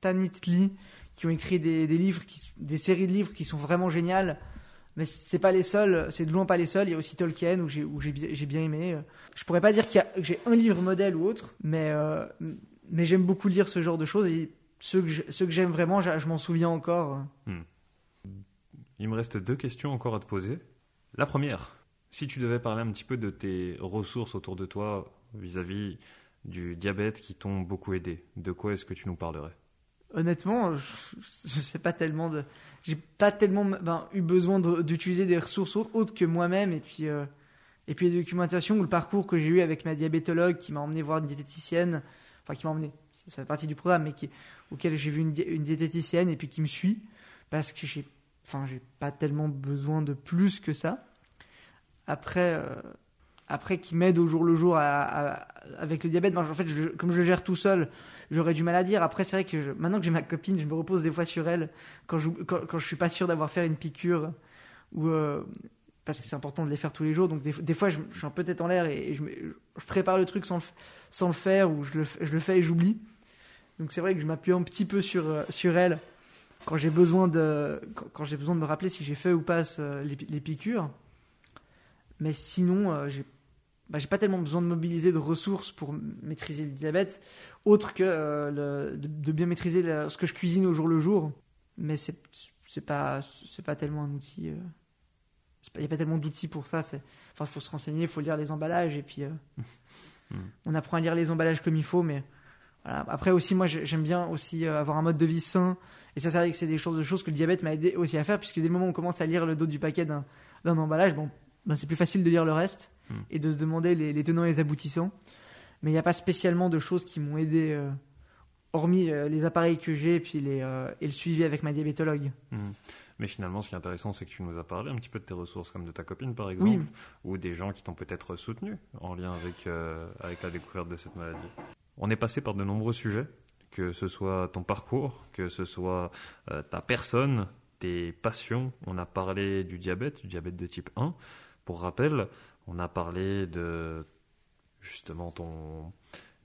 Tanit Lee qui ont écrit des, livres, des séries de livres qui sont vraiment géniales. Mais c'est pas les seuls, c'est de loin pas les seuls. Il y a aussi Tolkien où j'ai bien, aimé. Je pourrais pas dire qu'il y a- que j'ai un livre modèle ou autre, mais euh, j'aime beaucoup lire ce genre de choses et ceux que j'aime vraiment, je, je m'en souviens encore. Il me reste deux questions encore à te poser. La première, si tu devais parler un petit peu de tes ressources autour de toi vis-à-vis du diabète qui t'ont beaucoup aidé, de quoi est-ce que tu nous parlerais? Honnêtement, je, je sais pas tellement de, j'ai pas tellement ben, eu besoin d'utiliser des ressources autres que moi-même et puis euh, et puis les documentations ou le parcours que j'ai eu avec ma diabétologue qui m'a emmené voir une diététicienne, enfin qui m'a emmené, ça fait partie du programme, mais auquel j'ai vu une, une diététicienne et puis qui me suit parce que j'ai, enfin j'ai pas tellement besoin de plus que ça. Après, euh, après qui m'aide au jour le jour avec le diabète. Moi, en fait, comme je le gère tout seul, j'aurais du mal à dire. Après, c'est vrai que maintenant que j'ai ma copine, je me repose des fois sur elle quand je, quand, je suis pas sûr d'avoir fait une piqûre ou euh, parce que c'est important de les faire tous les jours. Donc des, fois, je, suis un peu tête en l'air et, je, prépare le truc sans le, faire ou je le, je le fais et j'oublie. Donc c'est vrai que je m'appuie un petit peu sur, euh, sur elle quand j'ai besoin de quand, quand j'ai besoin de me rappeler si j'ai fait ou pas ce- les, pi- les piqûres. Mais sinon, euh, j'ai bah, j'ai pas tellement besoin de mobiliser de ressources pour maîtriser le diabète, autre que euh, le- de, de bien maîtriser ce que je cuisine au jour le jour. Mais c'est pas c'est pas tellement un outil. euh, Il n'y a pas tellement d'outils pour ça. c'est- Enfin, faut se renseigner, il faut lire les emballages et puis euh, (laughs) Mm. on apprend à lire les emballages comme il faut. Mais voilà. après aussi, moi j'ai- j'aime bien aussi euh, avoir un mode de vie sain. Et ça, c'est vrai que c'est des choses, que le diabète m'a aidé aussi à faire, puisque dès le moment où on commence à lire le dos du paquet d'un emballage, bon, ben, c'est plus facile de lire le reste Mm. et de se demander les, les tenants et les aboutissants. Mais il n'y a pas spécialement de choses qui m'ont aidé, euh, hormis euh, les appareils que j'ai et puis les, euh, et le suivi avec ma diabétologue. Mhm. Mais finalement, ce qui est intéressant, c'est que tu nous as parlé un petit peu de tes ressources, comme de ta copine par exemple, Oui. ou des gens qui t'ont peut-être soutenu en lien avec, avec la découverte de cette maladie. On est passé par de nombreux sujets, que ce soit ton parcours, que ce soit euh, ta personne, tes passions. On a parlé du diabète, du diabète de type 1. Pour rappel, On a parlé de justement ton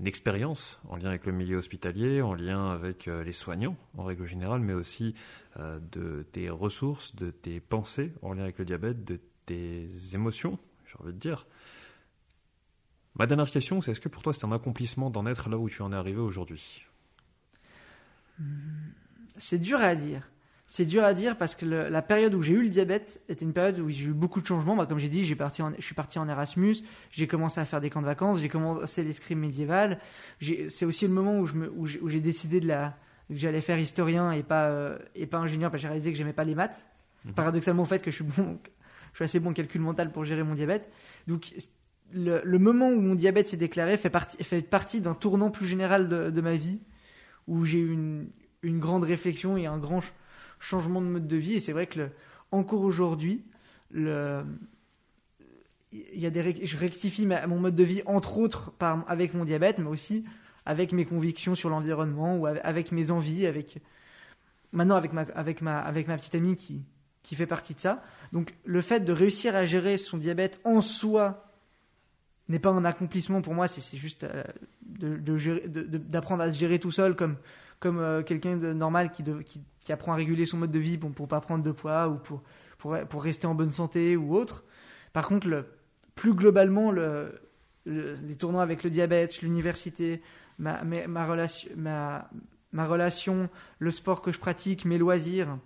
expérience en lien avec le milieu hospitalier, en lien avec euh, les soignants en règle générale, mais aussi euh, de tes ressources, de tes pensées en lien avec le diabète, de tes émotions, j'ai envie de dire. Ma dernière question, c'est est-ce que pour toi c'est un accomplissement d'en être là où tu en es arrivé aujourd'hui? C'est dur à dire. C'est dur à dire parce que la période où j'ai eu le diabète était une période où j'ai eu beaucoup de changements. Bah, comme j'ai dit, parti je suis parti en Erasmus, j'ai commencé à faire des camps de vacances, j'ai commencé l'escrime médiéval. C'est aussi le moment où, j'ai décidé de la, que j'allais faire historien et pas, euh, et pas ingénieur parce que j'ai réalisé que j'aimais pas les maths. Mhm. Paradoxalement, au fait que je suis, bon, je suis assez bon en calcul mental pour gérer mon diabète. Donc, le, moment où mon diabète s'est déclaré fait partie, fait partie d'un tournant plus général de, ma vie où j'ai eu une, grande réflexion et un grand changement de mode de vie. Et c'est vrai que encore aujourd'hui, il y a des, je rectifie mon mode de vie entre autres avec mon diabète, mais aussi avec mes convictions sur l'environnement ou avec mes envies, avec maintenant avec ma, petite amie qui fait partie de ça. Donc le fait de réussir à gérer son diabète en soi n'est pas un accomplissement pour moi, c'est juste euh, d'apprendre à se gérer tout seul comme, comme euh, quelqu'un de normal qui, qui, qui, apprend à réguler son mode de vie pour ne pas prendre de poids ou pour, pour, pour, rester en bonne santé ou autre. Par contre, le, plus globalement, le, les tournois avec le diabète, l'université, ma, ma, relation, ma, ma relation, le sport que je pratique, mes loisirs,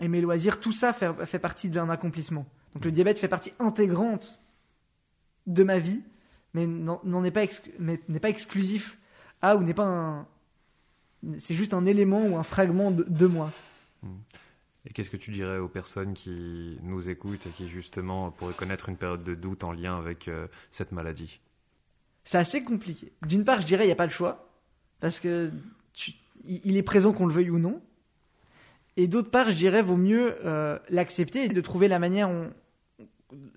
et mes loisirs, tout ça fait, fait partie d'un accomplissement. Donc le diabète fait partie intégrante de ma vie, mais n'en est pas, n'est pas exclusif à ou n'est pas un, c'est juste un élément ou un fragment de, moi. Hmm. Et qu'est-ce que tu dirais aux personnes qui nous écoutent et qui justement pourraient connaître une période de doute en lien avec euh, cette maladie? C'est assez compliqué. D'une part, je dirais il n'y a pas le choix, parce que il est présent qu'on le veuille ou non. Et d'autre part, je dirais vaut mieux euh, l'accepter et de trouver la manière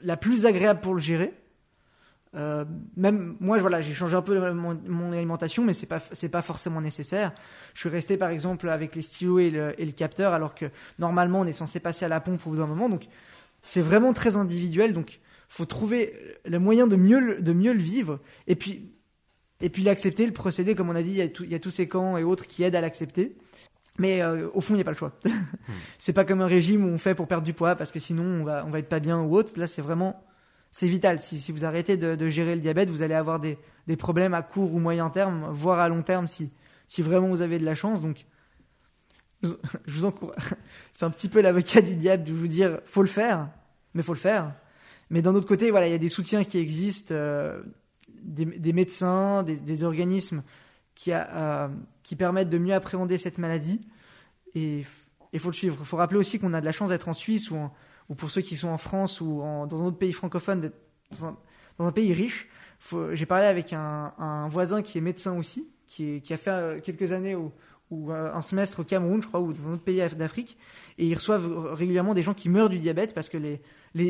la plus agréable pour le gérer euh, même moi, voilà, j'ai changé un peu mon, alimentation, mais c'est pas c'est pas forcément nécessaire. Je suis resté par exemple avec les stylos et le, et le, capteur, alors que normalement on est censé passer à la pompe au bout d'un moment. Donc c'est vraiment très individuel. Donc faut trouver le moyen de mieux de mieux le vivre et puis et puis l'accepter, le procéder comme on a dit. Il y a, il y a tous ces camps et autres qui aident à l'accepter. Mais euh, au fond, il n'y a pas le choix. Hmm. (laughs) c'est pas comme un régime où on fait pour perdre du poids parce que sinon on va on va être pas bien ou autre. Là, c'est vraiment c'est vital. Si, vous arrêtez de, gérer le diabète, vous allez avoir des, problèmes à court ou moyen terme, voire à long terme si, vraiment vous avez de la chance. Donc, (laughs) je vous encourage. C'est un petit peu l'avocat du diable de vous dire faut le faire, mais faut le faire. Mais d'un autre côté, voilà, il y a des soutiens qui existent, euh, des, médecins, des, organismes qui, euh, qui permettent de mieux appréhender cette maladie. Et il faut le suivre. Il faut rappeler aussi qu'on a de la chance d'être en Suisse ou en, ou pour ceux qui sont en France ou dans un autre pays francophone, dans un, pays riche. J'ai parlé avec un, voisin qui est médecin aussi, qui, a fait euh, quelques années ou, euh, un semestre au Cameroun, je crois, ou dans un autre pays d'Afrique, et ils reçoivent régulièrement des gens qui meurent du diabète parce que les,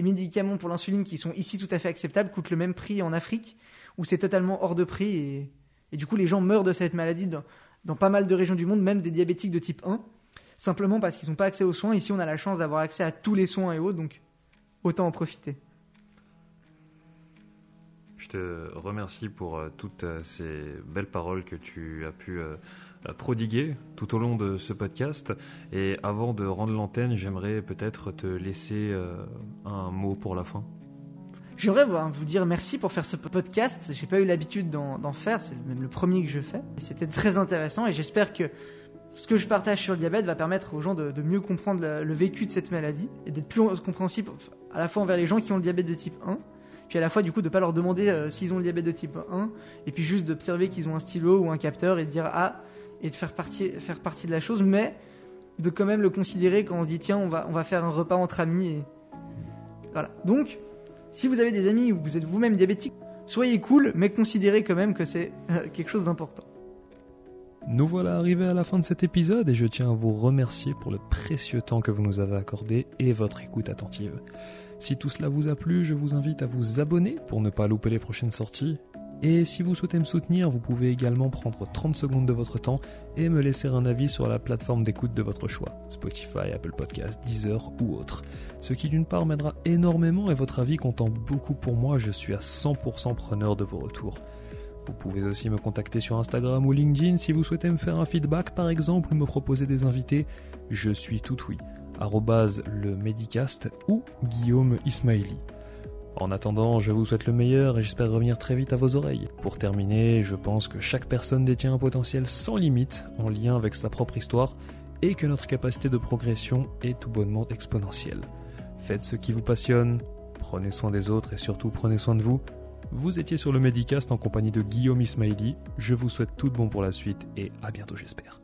médicaments pour l'insuline qui sont ici tout à fait acceptables coûtent le même prix en Afrique, où c'est totalement hors de prix, et, et, du coup les gens meurent de cette maladie dans, dans pas mal de régions du monde, même des diabétiques de type 1 simplement parce qu'ils n'ont pas accès aux soins. Ici, on a la chance d'avoir accès à tous les soins et autres, donc autant en profiter. Je te remercie pour euh, toutes euh, ces belles paroles que tu as pu euh, prodiguer tout au long de ce podcast. Et avant de rendre l'antenne, j'aimerais peut-être te laisser un mot pour la fin. J'aimerais vous dire merci pour faire ce podcast. J'ai pas eu l'habitude d'en faire, c'est même le premier que je fais. C'était très intéressant et j'espère que ce que je partage sur le diabète va permettre aux gens de, mieux comprendre le, vécu de cette maladie et d'être plus compréhensible à la fois envers les gens qui ont le diabète de type 1, puis à la fois du coup de ne pas leur demander euh, s'ils ont le diabète de type 1, et puis juste d'observer qu'ils ont un stylo ou un capteur et de dire ah, et de faire partie, faire partie de la chose, mais de quand même le considérer quand on se dit tiens, on va, on va faire un repas entre amis. Et... Voilà. Donc, si vous avez des amis ou vous êtes vous-même diabétique, soyez cool, mais considérez quand même que c'est euh, quelque chose d'important. Nous voilà arrivés à la fin de cet épisode et je tiens à vous remercier pour le précieux temps que vous nous avez accordé et votre écoute attentive. Si tout cela vous a plu, je vous invite à vous abonner pour ne pas louper les prochaines sorties. Et si vous souhaitez me soutenir, vous pouvez également prendre 30 secondes de votre temps et me laisser un avis sur la plateforme d'écoute de votre choix, Spotify, Apple Podcasts, Deezer ou autre. Ce qui d'une part m'aidera énormément et votre avis comptant beaucoup pour moi, je suis à 100% preneur de vos retours. Vous pouvez aussi me contacter sur Instagram ou LinkedIn si vous souhaitez me faire un feedback par exemple ou me proposer des invités. Je suis tout oui. le Medicast ou Guillaume Ismaili. En attendant, je vous souhaite le meilleur et j'espère revenir très vite à vos oreilles. Pour terminer, je pense que chaque personne détient un potentiel sans limite en lien avec sa propre histoire et que notre capacité de progression est tout bonnement exponentielle. Faites ce qui vous passionne, prenez soin des autres et surtout prenez soin de vous. Vous étiez sur le Medicast en compagnie de Guillaume Ismaili. Je vous souhaite tout de bon pour la suite et à bientôt j'espère.